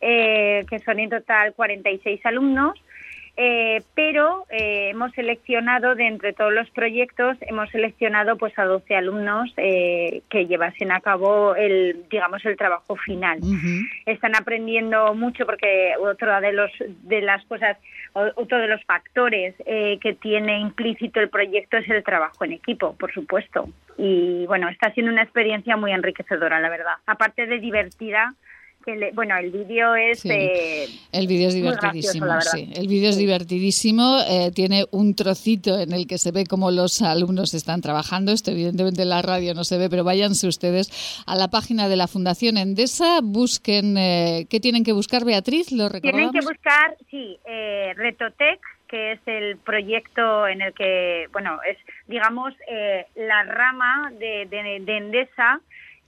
eh, que son en total 46 alumnos. Eh, pero eh, hemos seleccionado de entre todos los proyectos hemos seleccionado pues a 12 alumnos eh, que llevasen a cabo el digamos el trabajo final. Están aprendiendo mucho porque otra de los de las cosas otro de los factores que tiene implícito el proyecto es el trabajo en equipo por supuesto. Y bueno está siendo una experiencia muy enriquecedora la verdad. Aparte de divertida bueno, el vídeo es... Eh, el vídeo es divertidísimo, sí. El vídeo es divertidísimo, eh, tiene un trocito en el que se ve cómo los alumnos están trabajando. Esto evidentemente en la radio no se ve, pero váyanse ustedes a la página de la Fundación Endesa, busquen... Eh, ¿Qué tienen que buscar, Beatriz? ¿Lo Tienen que buscar, sí, Retotec, que es el proyecto en el que, bueno, es, digamos, la rama de, de Endesa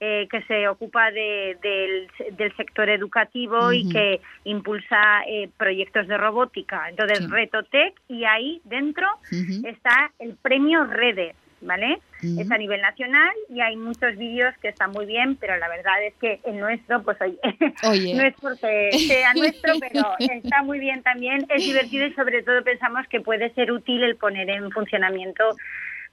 eh, que se ocupa del, sector educativo y que impulsa eh, proyectos de robótica. Entonces, Retotec y ahí dentro está el premio Redes, ¿vale? Es a nivel nacional y hay muchos vídeos que están muy bien, pero la verdad es que el nuestro, pues oye, no es porque sea nuestro, pero está muy bien también, es divertido y sobre todo pensamos que puede ser útil el poner en funcionamiento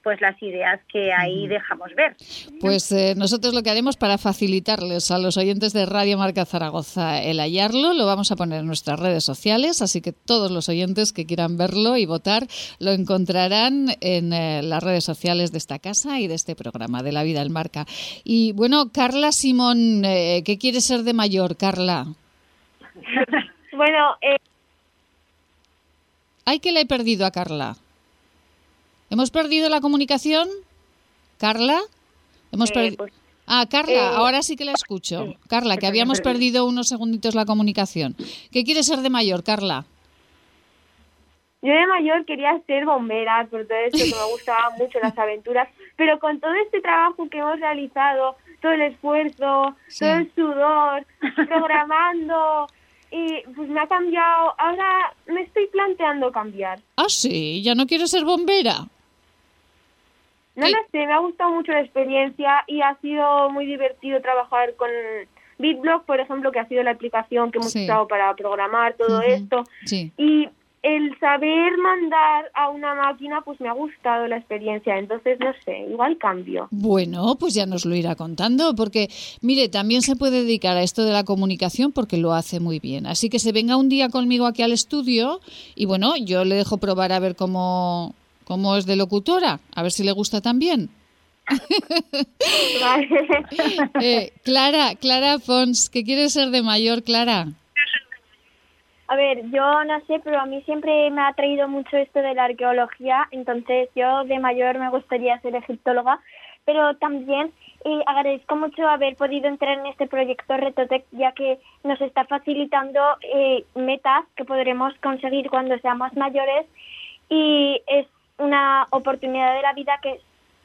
pues las ideas que ahí dejamos ver. Pues eh, nosotros lo que haremos para facilitarles a los oyentes de Radio Marca Zaragoza el hallarlo, lo vamos a poner en nuestras redes sociales, así que todos los oyentes que quieran verlo y votar lo encontrarán en eh, las redes sociales de esta casa y de este programa de La Vida en Marca. Y bueno, Carla Simón, eh, ¿qué quiere ser de mayor, Carla? bueno, eh... Ay, que le he perdido a Carla. ¿Hemos perdido la comunicación? ¿Carla? Hemos eh, pues, ah, Carla, eh, ahora sí que la escucho. Carla, que habíamos perdido unos segunditos la comunicación. ¿Qué quieres ser de mayor, Carla? Yo de mayor quería ser bombera, por todo esto que me gustaban mucho las aventuras, pero con todo este trabajo que hemos realizado, todo el esfuerzo, todo el sudor, programando, y pues me ha cambiado, ahora me estoy planteando cambiar. Ah, sí, ya no quiero ser bombera. No lo sé, me ha gustado mucho la experiencia y ha sido muy divertido trabajar con BitBlock, por ejemplo, que ha sido la aplicación que hemos usado para programar todo esto. Y el saber mandar a una máquina, pues me ha gustado la experiencia. Entonces, no sé, igual cambio. Bueno, pues ya nos lo irá contando, porque, mire, también se puede dedicar a esto de la comunicación porque lo hace muy bien. Así que se venga un día conmigo aquí al estudio y, bueno, yo le dejo probar a ver cómo, cómo es de locutora, a ver si le gusta también. eh, Clara, Clara Fons, ¿qué quieres ser de mayor, Clara? A ver, yo no sé, pero a mí siempre me ha atraído mucho esto de la arqueología, entonces yo de mayor me gustaría ser egiptóloga, pero también eh, agradezco mucho haber podido entrar en este proyecto Retotec, ya que nos está facilitando eh, metas que podremos conseguir cuando seamos mayores y es una oportunidad de la vida que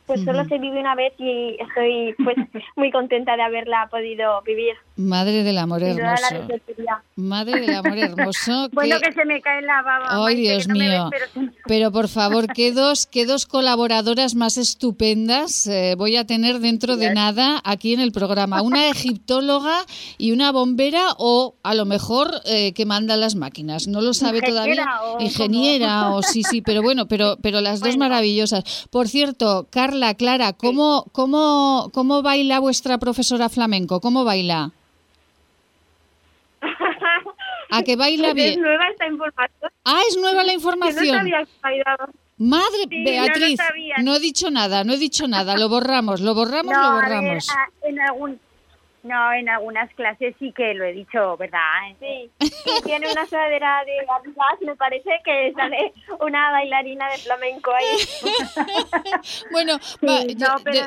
pues solo se vive una vez y estoy pues muy contenta de haberla podido vivir. Madre del amor hermoso. Madre del amor hermoso. bueno, que... se me cae la baba. Ay, Dios mío. pero... por favor, ¿qué dos, qué dos colaboradoras más estupendas eh, voy a tener dentro de nada aquí en el programa? Una egiptóloga y una bombera o a lo mejor eh, que manda las máquinas. No lo sabe todavía. Ingeniera o sí, sí, pero bueno, pero, pero las dos maravillosas. Por cierto, Carla, Clara, ¿cómo, cómo, ¿cómo baila vuestra profesora flamenco? ¿Cómo baila? ¿A que baila bien? Es nueva esta información. Ah, es nueva la información. Madre Beatriz, no, he dicho nada, no he dicho nada. Lo borramos, lo borramos, lo borramos. en algún no, en algunas clases sí que lo he dicho, ¿verdad? Sí, tiene una sudadera de amigas, me parece que sale una bailarina de flamenco ahí. bueno, no, pero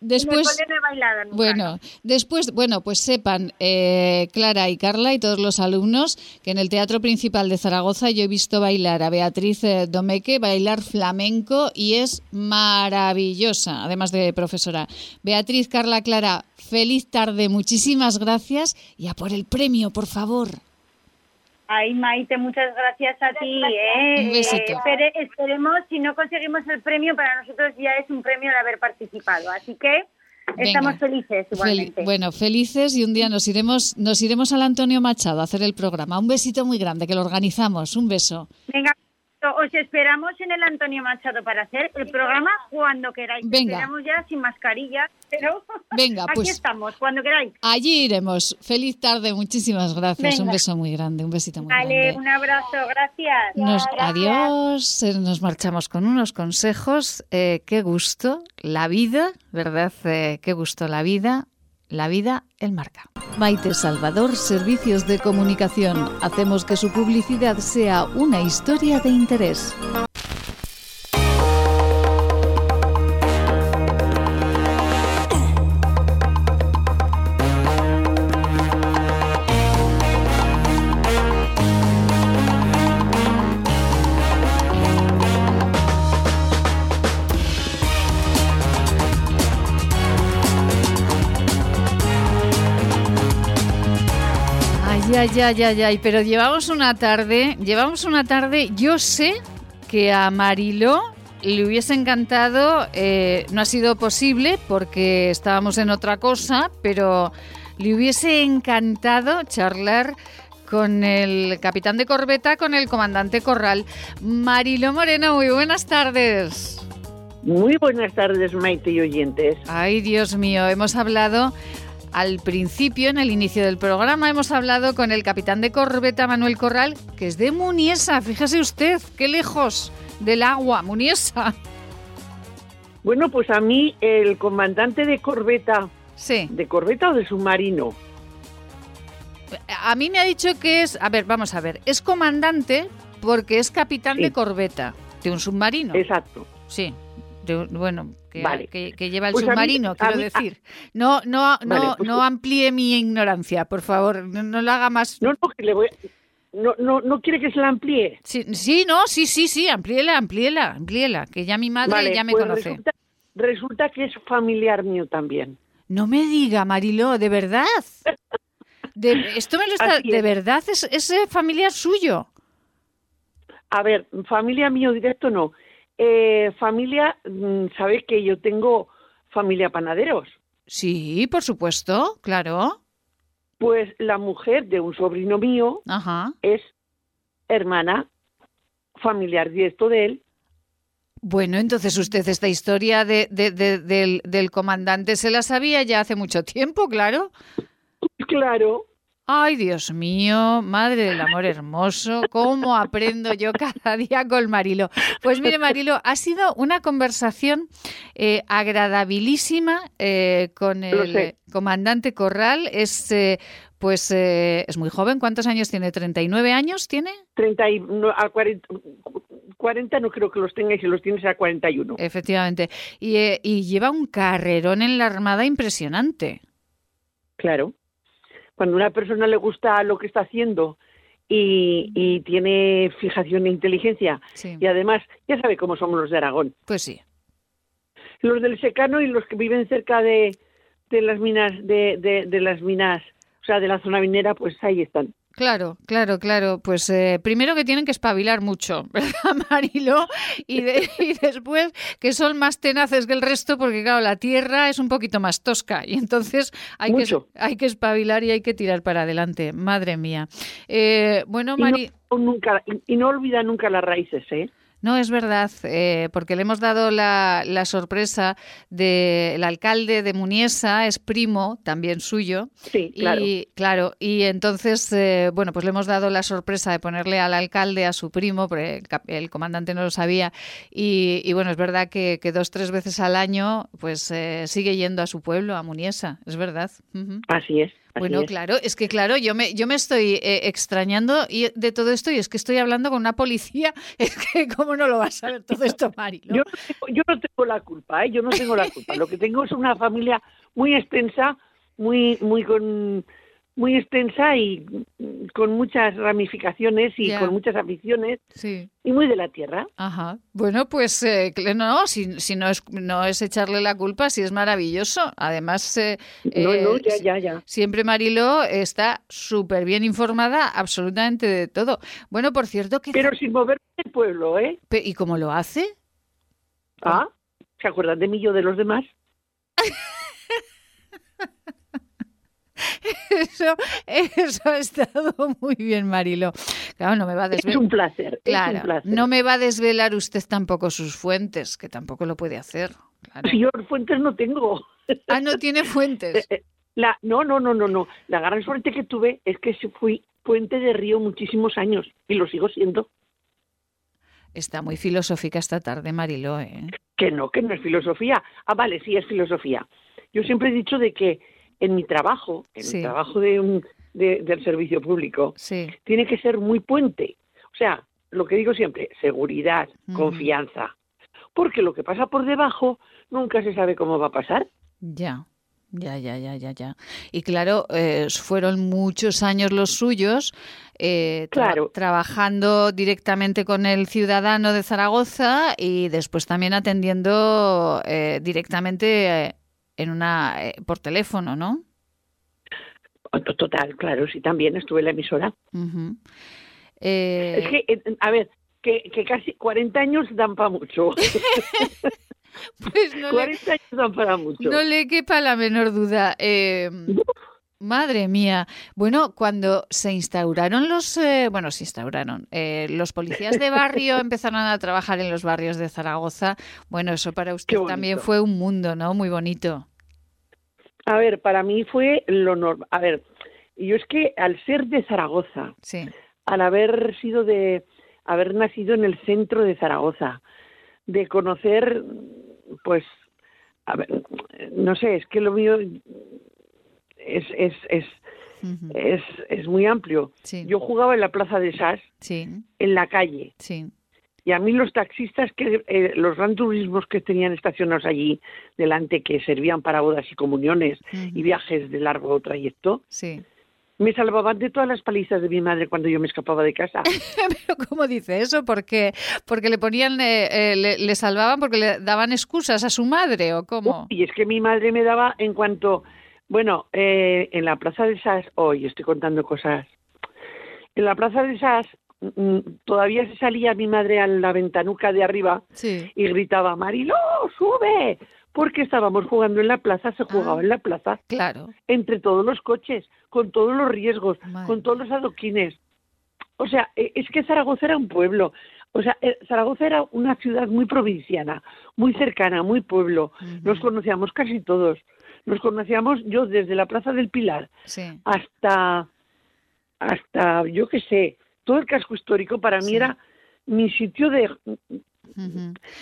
después, bailado bueno, después, bueno, pues sepan, eh, Clara y Carla y todos los alumnos que en el Teatro Principal de Zaragoza yo he visto bailar a Beatriz eh, Domeque, bailar flamenco y es maravillosa, además de profesora. Beatriz, Carla, Clara, feliz tarde muchísimas gracias y a por el premio, por favor. Ay, Maite, muchas gracias a ti. ¿eh? Un besito. esperemos, si no conseguimos el premio, para nosotros ya es un premio de haber participado. Así que Estamos felices igualmente. bueno, felices y un día nos iremos, nos iremos al Antonio Machado a hacer el programa. Un besito muy grande, que lo organizamos. Un beso. Venga, os esperamos en el Antonio Machado para hacer el programa cuando queráis. Venga. Esperamos ya sin mascarilla, pero Venga, aquí pues estamos, cuando queráis. Allí iremos. Feliz tarde, muchísimas gracias. Un beso muy grande, un besito muy Vale, grande. un abrazo, gracias. Nos- Gracias. adiós, nos marchamos con unos consejos. Eh, qué gusto, la vida, ¿verdad? Eh, qué gusto la vida, la vida el marca. Maite Salvador, Servicios de Comunicación. Hacemos que su publicidad sea una historia de interés. Ay, ay, ay, ay, pero llevamos una tarde, llevamos una tarde, yo sé que a Mariló le hubiese encantado, eh, no ha sido posible porque estábamos en otra cosa, pero le hubiese encantado charlar con el capitán de corbeta, con el comandante Corral. Mariló Moreno, muy buenas tardes. Muy buenas tardes, Maite y oyentes. Ay, Dios mío, hemos hablado al principio, en el inicio del programa, hemos hablado con el capitán de corbeta, Manuel Corral, que es de Muniesa. Fíjese usted, qué lejos del agua, Muniesa. Bueno, pues a mí el comandante de corbeta, Sí. ¿de corbeta o de submarino? A mí me ha dicho que es, a ver, vamos a ver, es comandante porque es capitán Sí. de corbeta, de un submarino. Exacto. Sí. de bueno, que, Vale. que- que lleva el Pues mí- submarino, a quiero mí- decir. No, no, no, Vale, pues- no amplíe mi ignorancia, por favor. No, no lo haga más. No, no, que le voy no, no, no quiere que se la amplíe. Sí, sí, no, sí, sí, sí, amplíela, amplíela, amplíela, que ya mi madre Vale, ya me pues conoce. Resulta, resulta que es familiar mío también. No me diga, Mariló, ¿de verdad? De- esto me lo está... ¿De verdad es, es familiar suyo? A ver, familia mío directo no. Eh, familia, mm, ¿sabes que yo tengo familia panaderos? Sí, por supuesto, claro. Pues la mujer de un sobrino mío Ajá. es hermana familiar directo de él. Bueno, entonces usted esta historia de, de- de- del, del comandante se la sabía ya hace mucho tiempo, claro. Claro. Ay, Dios mío, madre del amor hermoso, cómo aprendo yo cada día con Marilo. Pues mire, Marilo, ha sido una conversación eh, agradabilísima eh, con el eh, comandante Corral. Es, eh, pues, eh, es muy joven. ¿Cuántos años tiene? ¿39 años tiene? 30 y, no, a 40, 40 no creo que los tenga y si los tienes a 41. Efectivamente. Y, eh, y lleva un carrerón en la Armada impresionante. Claro. Cuando a una persona le gusta lo que está haciendo y, y tiene fijación e inteligencia Sí. y además ya sabe cómo somos los de Aragón. Pues sí. Los del secano y los que viven cerca de, de las minas de, de, de las minas, o sea, de la zona minera, pues ahí están. Claro, claro, claro. Pues eh, primero que tienen que espabilar mucho, ¿verdad, Marilo? Y, de- y después que son más tenaces que el resto porque, claro, la tierra es un poquito más tosca y entonces hay, que, hay que espabilar y hay que tirar para adelante. Madre mía. Eh, bueno, Y no, Mari... nunca, y, y no olvida nunca las raíces, ¿eh? No, es verdad, eh, porque le hemos dado la, la sorpresa del alcalde de Muniesa, es primo también suyo. Sí, claro. Y claro, y entonces, eh, bueno, pues le hemos dado la sorpresa de ponerle al alcalde a su primo, porque el, el comandante no lo sabía. Y, y bueno, es verdad que, que dos, tres veces al año, pues eh, sigue yendo a su pueblo, a Muniesa, es verdad. Así es. Bueno, es. claro, es que claro, yo me, yo me estoy eh, extrañando y de todo esto y es que estoy hablando con una policía, es que cómo no lo vas a saber todo esto, Mari. Yo, no tengo, yo no tengo la culpa, ¿eh? Yo no tengo la culpa. Lo que tengo es una familia muy extensa, muy, muy con muy extensa y mm, con muchas ramificaciones y con muchas aficiones Sí. y muy de la tierra. Ajá. Bueno, pues eh, no, si, si no, es, no es echarle la culpa, si es maravilloso. Además, eh, No, eh, no, ya, si- ya, ya. siempre Marilo está súper bien informada absolutamente de todo. Bueno, por cierto, que... Pero sin moverme del pueblo, ¿eh? ¿Y cómo lo hace? Ah, ¿se acuerdan de mí yo de los demás? Eso, eso ha estado muy bien, Marilo. Claro, no me va a desvelar. Es un placer. Claro, es un placer. no me va a desvelar usted tampoco sus fuentes, que tampoco lo puede hacer. Claro. Yo fuentes no tengo. Ah, no tiene fuentes. Eh, La, no, no, no, no, no. La gran suerte que tuve es que fui puente de río muchísimos años y lo sigo siendo. Está muy filosófica esta tarde, Marilo, ¿eh? Que no, que no es filosofía. Ah, vale, sí, es filosofía. Yo siempre he dicho de que en mi trabajo, en Sí. el trabajo de un, de- del servicio público, Sí. tiene que ser muy puente. O sea, lo que digo siempre, seguridad, Ujú. confianza. Porque lo que pasa por debajo nunca se sabe cómo va a pasar. Ya, ya, ya, ya, ya, ya. Y claro, eh, fueron muchos años los suyos eh, tra- Claro. trabajando directamente con el ciudadano de Zaragoza y después también atendiendo eh, directamente eh, en una eh, por teléfono, ¿no? To- Total, claro, sí, también estuve en la emisora. Eh, Es que, eh, a ver, que, que casi 40 años dan para mucho. pues no le, 40 años dan para mucho. no le quepa la menor duda. Eh, Madre mía. Bueno, cuando se instauraron los, eh, bueno, se instauraron, eh, los policías de barrio empezaron a trabajar en los barrios de Zaragoza. Bueno, eso para usted también fue un mundo, ¿no? Muy bonito. A ver, para mí fue lo normal. A ver, yo es que al ser de Zaragoza, Sí. al haber sido de, haber nacido en el centro de Zaragoza, de conocer, pues, a ver, no sé, es que lo mío es, es, es, es, es muy amplio. Sí. Yo jugaba en la Plaza de Sas, Sí, en la calle, sí. Y a mí los taxistas, que eh, los gran turismos que tenían estacionados allí delante, que servían para bodas y comuniones y viajes de largo trayecto, Sí. me salvaban de todas las palizas de mi madre cuando yo me escapaba de casa. Pero ¿cómo dice eso? Porque porque le ponían, eh, eh, le, le salvaban porque le daban excusas a su madre o cómo. Y es que mi madre me daba en cuanto, bueno, eh, en la plaza de Sas, hoy estoy contando cosas. En la plaza de Sas todavía se salía mi madre a la ventanuca de arriba Sí. y gritaba, Mariló, sube, porque estábamos jugando en la plaza, se jugaba Ah. en la plaza, Claro. entre todos los coches, con todos los riesgos, Madre con todos los adoquines. O sea, eh, es que Zaragoza era un pueblo. O sea, eh, Zaragoza era una ciudad muy provinciana, muy cercana, muy pueblo. Nos conocíamos casi todos. Nos conocíamos yo desde la Plaza del Pilar Sí. hasta, hasta yo qué sé, todo el casco histórico para mí Sí. era mi sitio de...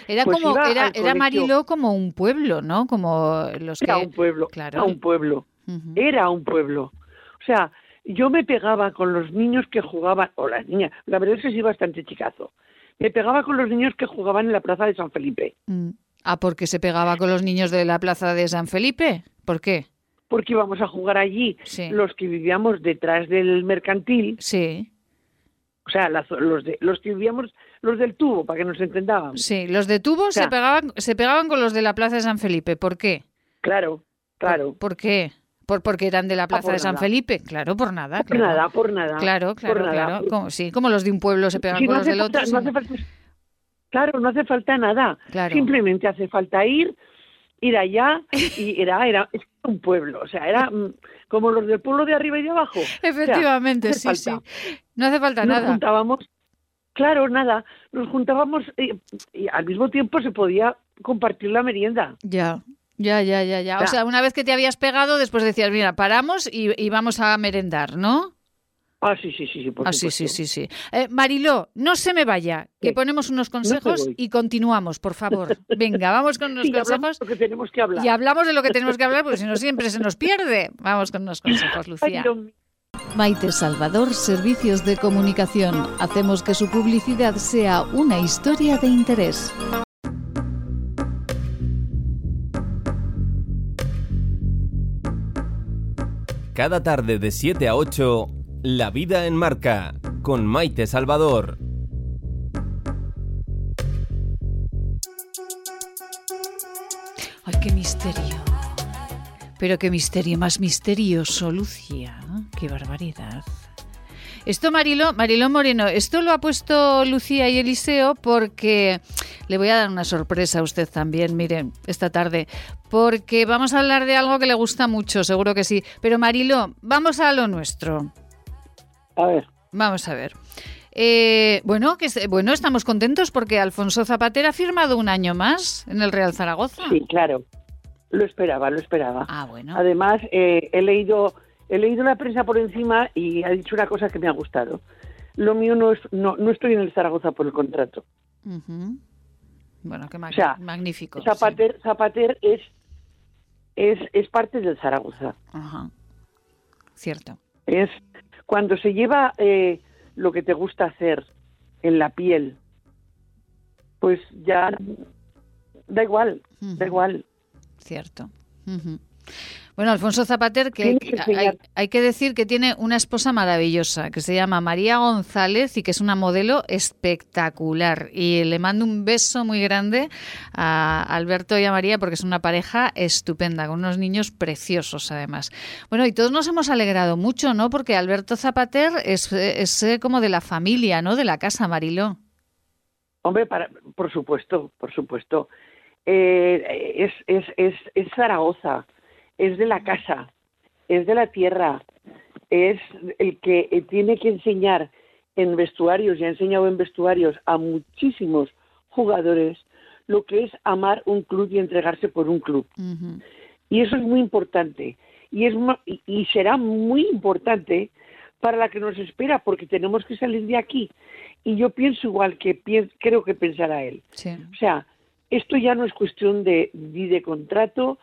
Era Pues como, era. Mariló como un pueblo, ¿no? Como los Era que. un pueblo, claro. era un pueblo. Era un pueblo. O sea, yo me pegaba con los niños que jugaban, o las niñas, la verdad es que sí bastante chicazo. Me pegaba con los niños que jugaban en la plaza de San Felipe, Mm. Ah, porque se pegaba con los niños de la plaza de San Felipe. ¿Por qué? porque íbamos a jugar allí Sí. los que vivíamos detrás del mercantil, Sí, o sea, la zo- los, de, los que vivíamos, los del tubo, para que nos entendamos. sí. Los de Tubo se sea- pegaban, se pegaban con los de la plaza de San Felipe. ¿Por qué? Claro, claro. ¿Por qué? ¿Por, porque eran de la plaza por de San nada. Felipe. Claro, por nada. Por claro. nada, por nada. Claro, claro, por nada. claro. Como, sí, como los de un pueblo se pegan Sí, con no los del falta- otro. no hace falta- claro, no hace falta nada. Claro. Simplemente hace falta ir, ir allá y era, era es un pueblo, o sea, era mm, como los del pueblo de arriba y de abajo. O sea, Efectivamente, no sí, falta. sí. No hace falta Nos nada. juntábamos, claro, nada, nos juntábamos y al mismo tiempo se podía compartir la merienda. Ya, ya, ya, ya, ya. O sea, una vez que te habías pegado, después decías, mira, paramos y, y vamos a merendar, ¿no? Ah, sí, sí, sí, sí, por Ah, sí, sí, sí, sí. Eh, Mariló, no se me vaya, que ponemos unos consejos y continuamos, por favor. Venga, vamos con unos hablamos consejos de lo que tenemos que hablar. y hablamos de lo que tenemos que hablar, porque si no siempre se nos pierde. Vamos con unos consejos, Lucía. Maite Salvador, Servicios de Comunicación. Hacemos que su publicidad sea una historia de interés. Cada tarde de 7 a 8, La vida en marca, con Maite Salvador. Ay, qué misterio. Pero qué misterio más misterioso, Lucía. Qué barbaridad. Esto, Marilo, Mariló Moreno, esto lo ha puesto Lucía y Eliseo porque le voy a dar una sorpresa a usted también, miren, esta tarde, porque vamos a hablar de algo que le gusta mucho, seguro que sí. Pero Marilo, vamos a lo nuestro. A ver. Vamos a ver. Eh, bueno, que bueno, estamos contentos porque Alfonso Zapatero ha firmado un año más en el Real Zaragoza. Sí, claro. Lo esperaba, lo esperaba. Ah, bueno. Además, eh, he leído he leído la prensa por encima y ha dicho una cosa que me ha gustado. Lo mío no es no, no estoy en el Zaragoza por el contrato. Bueno, qué magnífico. Zapater, Zapater es, es es parte del Zaragoza. Ajá. Cierto. Es cuando se lleva eh, lo que te gusta hacer en la piel, pues ya da igual, da igual. Cierto. Bueno, Alfonso Zapater, que, hay, que decir que tiene una esposa maravillosa, que se llama María González y que es una modelo espectacular. Y le mando un beso muy grande a Alberto y a María porque es una pareja estupenda, con unos niños preciosos además. Bueno, y todos nos hemos alegrado mucho, ¿no? Porque Alberto Zapater es, es eh, como de la familia, ¿no? De la casa Mariló. Hombre, para, por supuesto, por supuesto. Eh, es, es, es, es Zaragoza es de la casa, es de la tierra, es el que eh, tiene que enseñar en vestuarios y ha enseñado en vestuarios a muchísimos jugadores lo que es amar un club y entregarse por un club. Y eso es muy importante. Y, es, y será muy importante para la que nos espera, porque tenemos que salir de aquí. Y yo pienso igual que creo que pensará él. O sea, esto ya no es cuestión de, ni de contrato,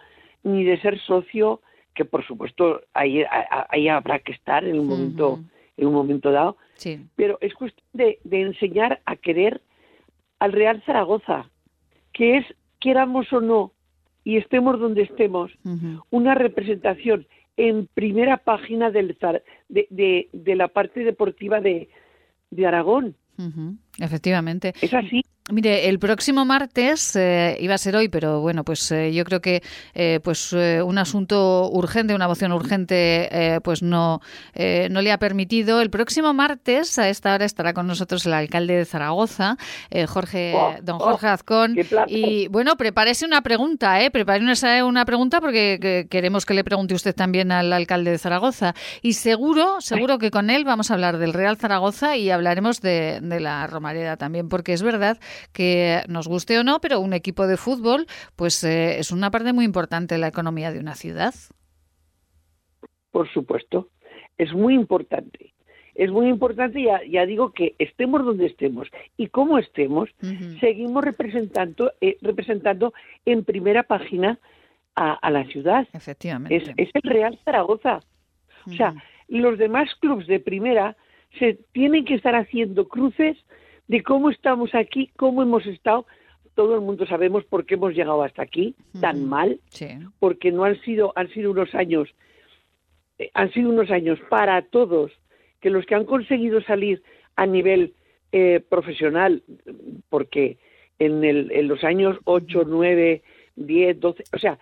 ni de ser socio, que por supuesto ahí, ahí habrá que estar en un momento, en un momento dado, pero es cuestión de, enseñar a querer al Real Zaragoza, que es, queramos o no, y estemos donde estemos, una representación en primera página del, de, de, de la parte deportiva de, de Aragón. Efectivamente. Es así. Mire, el próximo martes eh, iba a ser hoy, pero bueno, pues eh, yo creo que eh, pues un asunto urgente, una moción urgente, pues no no le ha permitido. El próximo martes a esta hora estará con nosotros el alcalde de Zaragoza, Jorge, don Jorge Azcón. Y bueno, prepárese una pregunta, eh, prepárese una pregunta porque queremos que le pregunte usted también al alcalde de Zaragoza. Y seguro, seguro que con él vamos a hablar del Real Zaragoza y hablaremos de, de la Romareda también, porque es verdad que nos guste o no, pero un equipo de fútbol pues eh, es una parte muy importante de la economía de una ciudad. Por supuesto, es muy importante. Es muy importante, ya, ya digo que estemos donde estemos y como estemos, seguimos representando, eh, representando en primera página a, la ciudad. Efectivamente. Es, el Real Zaragoza. O sea, los demás clubes de primera se tienen que estar haciendo cruces de cómo estamos aquí, cómo hemos estado. Todo el mundo sabemos por qué hemos llegado hasta aquí tan mal, porque no han sido han sido unos años eh, han sido unos años para todos que los que han conseguido salir a nivel eh, profesional, porque en, el, en los años 8, 9, 10, 12, o sea,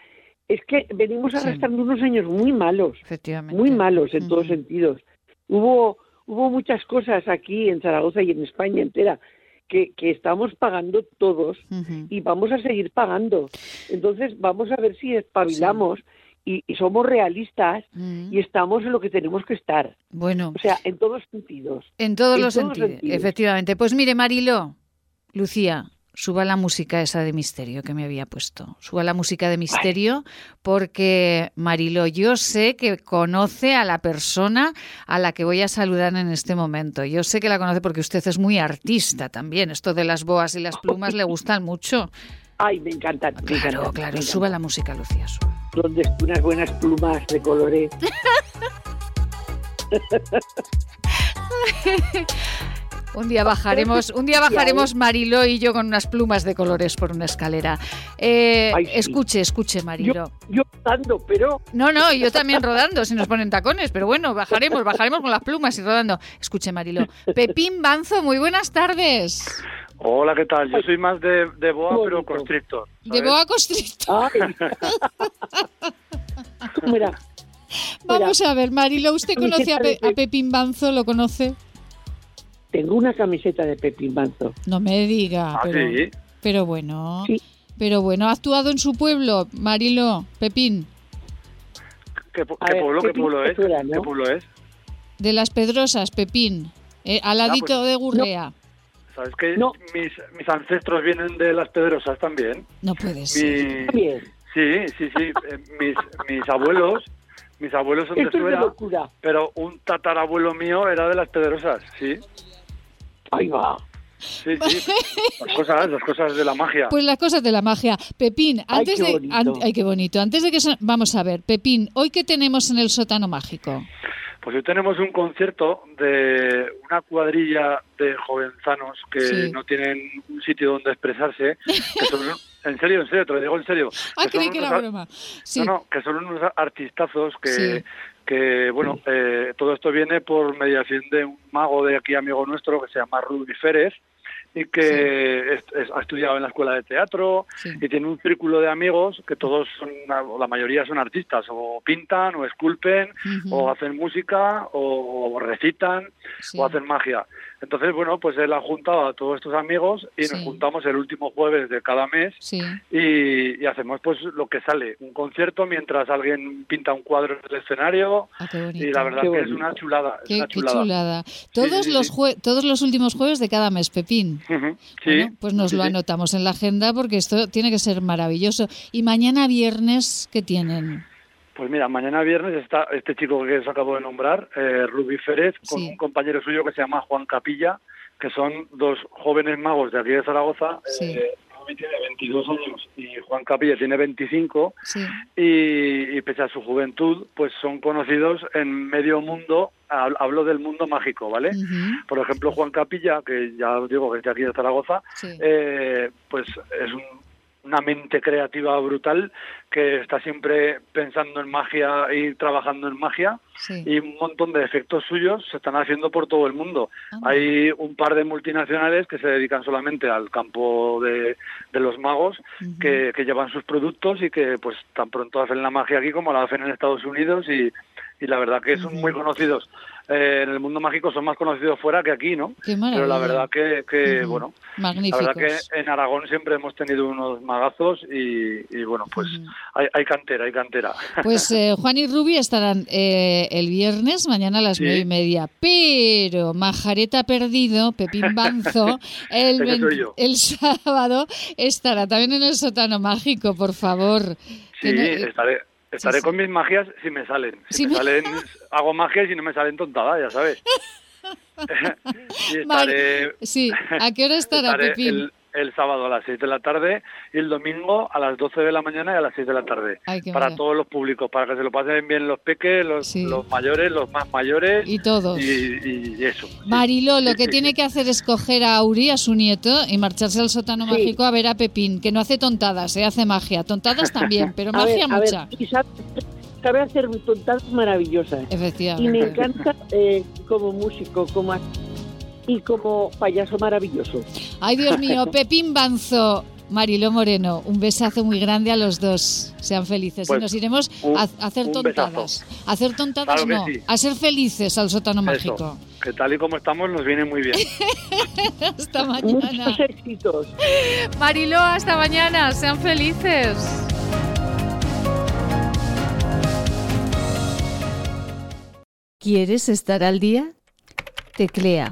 es que venimos arrastrando unos años muy malos, muy malos en todos sentidos. Hubo hubo muchas cosas aquí en Zaragoza y en España entera que, que estamos pagando todos y vamos a seguir pagando. Entonces vamos a ver si espabilamos. Y, somos realistas y estamos en lo que tenemos que estar. Bueno. O sea, en todos sentidos. En todos los sentidos, efectivamente. Pues mire, Marilo, Lucía, suba la música esa de misterio que me había puesto. Suba la música de misterio porque Marilo, yo sé que conoce a la persona a la que voy a saludar en este momento. Yo sé que la conoce porque usted es muy artista también. Esto de las boas y las plumas le gustan mucho. Ay, me encantan. Claro, claro. Suba la música, Lucía. Donde unas buenas plumas de colores. Un día bajaremos, un día bajaremos Marilo y yo con unas plumas de colores por una escalera. Eh, escuche, escuche, Marilo. Yo, rodando, pero. No, no, yo también rodando, si nos ponen tacones, pero bueno, bajaremos, bajaremos con las plumas y rodando. Escuche, Marilo. Pepín Banzo, muy buenas tardes. Hola, ¿qué tal? Yo soy más de, boa, pero constrictor. De boa constrictor. Mira. Vamos a ver, Marilo, ¿usted conoce a, a Pepín Banzo? ¿Lo conoce? Tengo una camiseta de Pepín Manzo. No me diga. ¿Ah, sí? Pero bueno, pero bueno, ¿ha actuado en su pueblo, Marilo, Pepín? ¿Qué, pueblo, ¿qué pueblo es? ¿Qué pueblo es? De las Pedrosas, Pepín, eh, al ah, pues, de Gurrea. ¿Sabes que mis, mis ancestros vienen de las Pedrosas también? No puede ser. Sí, sí, sí. Eh, mis, mis abuelos mis abuelos son de Suera, pero un tatarabuelo mío era de las Pedrosas, sí. Ahí va. Sí, sí. Las cosas, las cosas de la magia. Pues las cosas de la magia. Pepín, antes de. ay, qué bonito. Antes de que. Vamos a ver, Pepín, ¿hoy qué tenemos en el sótano mágico? Pues hoy tenemos un concierto de una cuadrilla de jovenzanos que no tienen un sitio donde expresarse. en serio, en serio, te lo digo en serio. Ah, creí que era broma. No, no, que son unos artistazos que, que bueno, eh, todo esto viene por mediación de un mago de aquí, amigo nuestro, que se llama Rudy Férez y que ha estudiado en la escuela de teatro y tiene un círculo de amigos que todos son, la mayoría son artistas, o pintan, o esculpen, o hacen música, o, recitan, o hacen magia. Entonces, bueno, pues él ha juntado a todos estos amigos y nos juntamos el último jueves de cada mes y, hacemos pues lo que sale, un concierto mientras alguien pinta un cuadro en el escenario ah, y la verdad que es una chulada. Qué, chulada. Todos, los todos los últimos jueves de cada mes, Pepín. pues nos lo anotamos en la agenda porque esto tiene que ser maravilloso. ¿Y mañana viernes qué tienen? Pues mira, mañana viernes está este chico que os acabo de nombrar, eh, Rubí Férez, con un compañero suyo que se llama Juan Capilla, que son dos jóvenes magos de aquí de Zaragoza. Eh, Rubí tiene 22 años y Juan Capilla tiene 25 y, pese a su juventud, pues son conocidos en medio mundo, hablo del mundo mágico, ¿vale? Por ejemplo, Juan Capilla, que ya os digo que es de aquí de Zaragoza, eh, pues es un una mente creativa brutal que está siempre pensando en magia y trabajando en magia. Y un montón de efectos suyos se están haciendo por todo el mundo. Hay un par de multinacionales que se dedican solamente al campo de, los magos que, que, llevan sus productos y que pues tan pronto hacen la magia aquí como la hacen en Estados Unidos y, y la verdad que son muy conocidos. Eh, en el mundo mágico son más conocidos fuera que aquí, ¿no? Pero la verdad que, que bueno, la verdad que en Aragón siempre hemos tenido unos magazos y, bueno, pues hay, cantera, hay cantera. Pues eh, Juan y Rubi estarán eh, el viernes, mañana a las nueve y media, pero Majareta Perdido, Pepín Banzo, el, el sábado estará también en el sótano mágico, por favor. Sí, estaré Estaré con mis magias si me salen. Si, me salen, hago magias y no me salen tontadas, ya sabes. y estaré, sí, ¿a qué hora estará Pepín? el sábado a las 6 de la tarde y el domingo a las 12 de la mañana y a las 6 de la tarde. para todos los públicos, para que se lo pasen bien los peques, los, los mayores, los más mayores. Y todos. Y, eso. Mariló, lo que tiene que hacer es coger a Uri, a su nieto, y marcharse al sótano mágico a ver a Pepín, que no hace tontadas, se ¿eh? hace magia. Tontadas también, pero magia mucha. sabe, hacer tontadas maravillosas. Efectivamente. Y me encanta eh, como músico, como y como payaso maravilloso. Ay, Dios mío, Pepín Banzo. Mariló Moreno, un besazo muy grande a los dos. Sean felices. y pues nos iremos a, hacer tontadas. A hacer tontadas no, a ser felices al sótano mágico. Que tal y como estamos nos viene muy bien. hasta mañana. Muchos éxitos. Mariló, hasta mañana. Sean felices. ¿Quieres estar al día? Teclea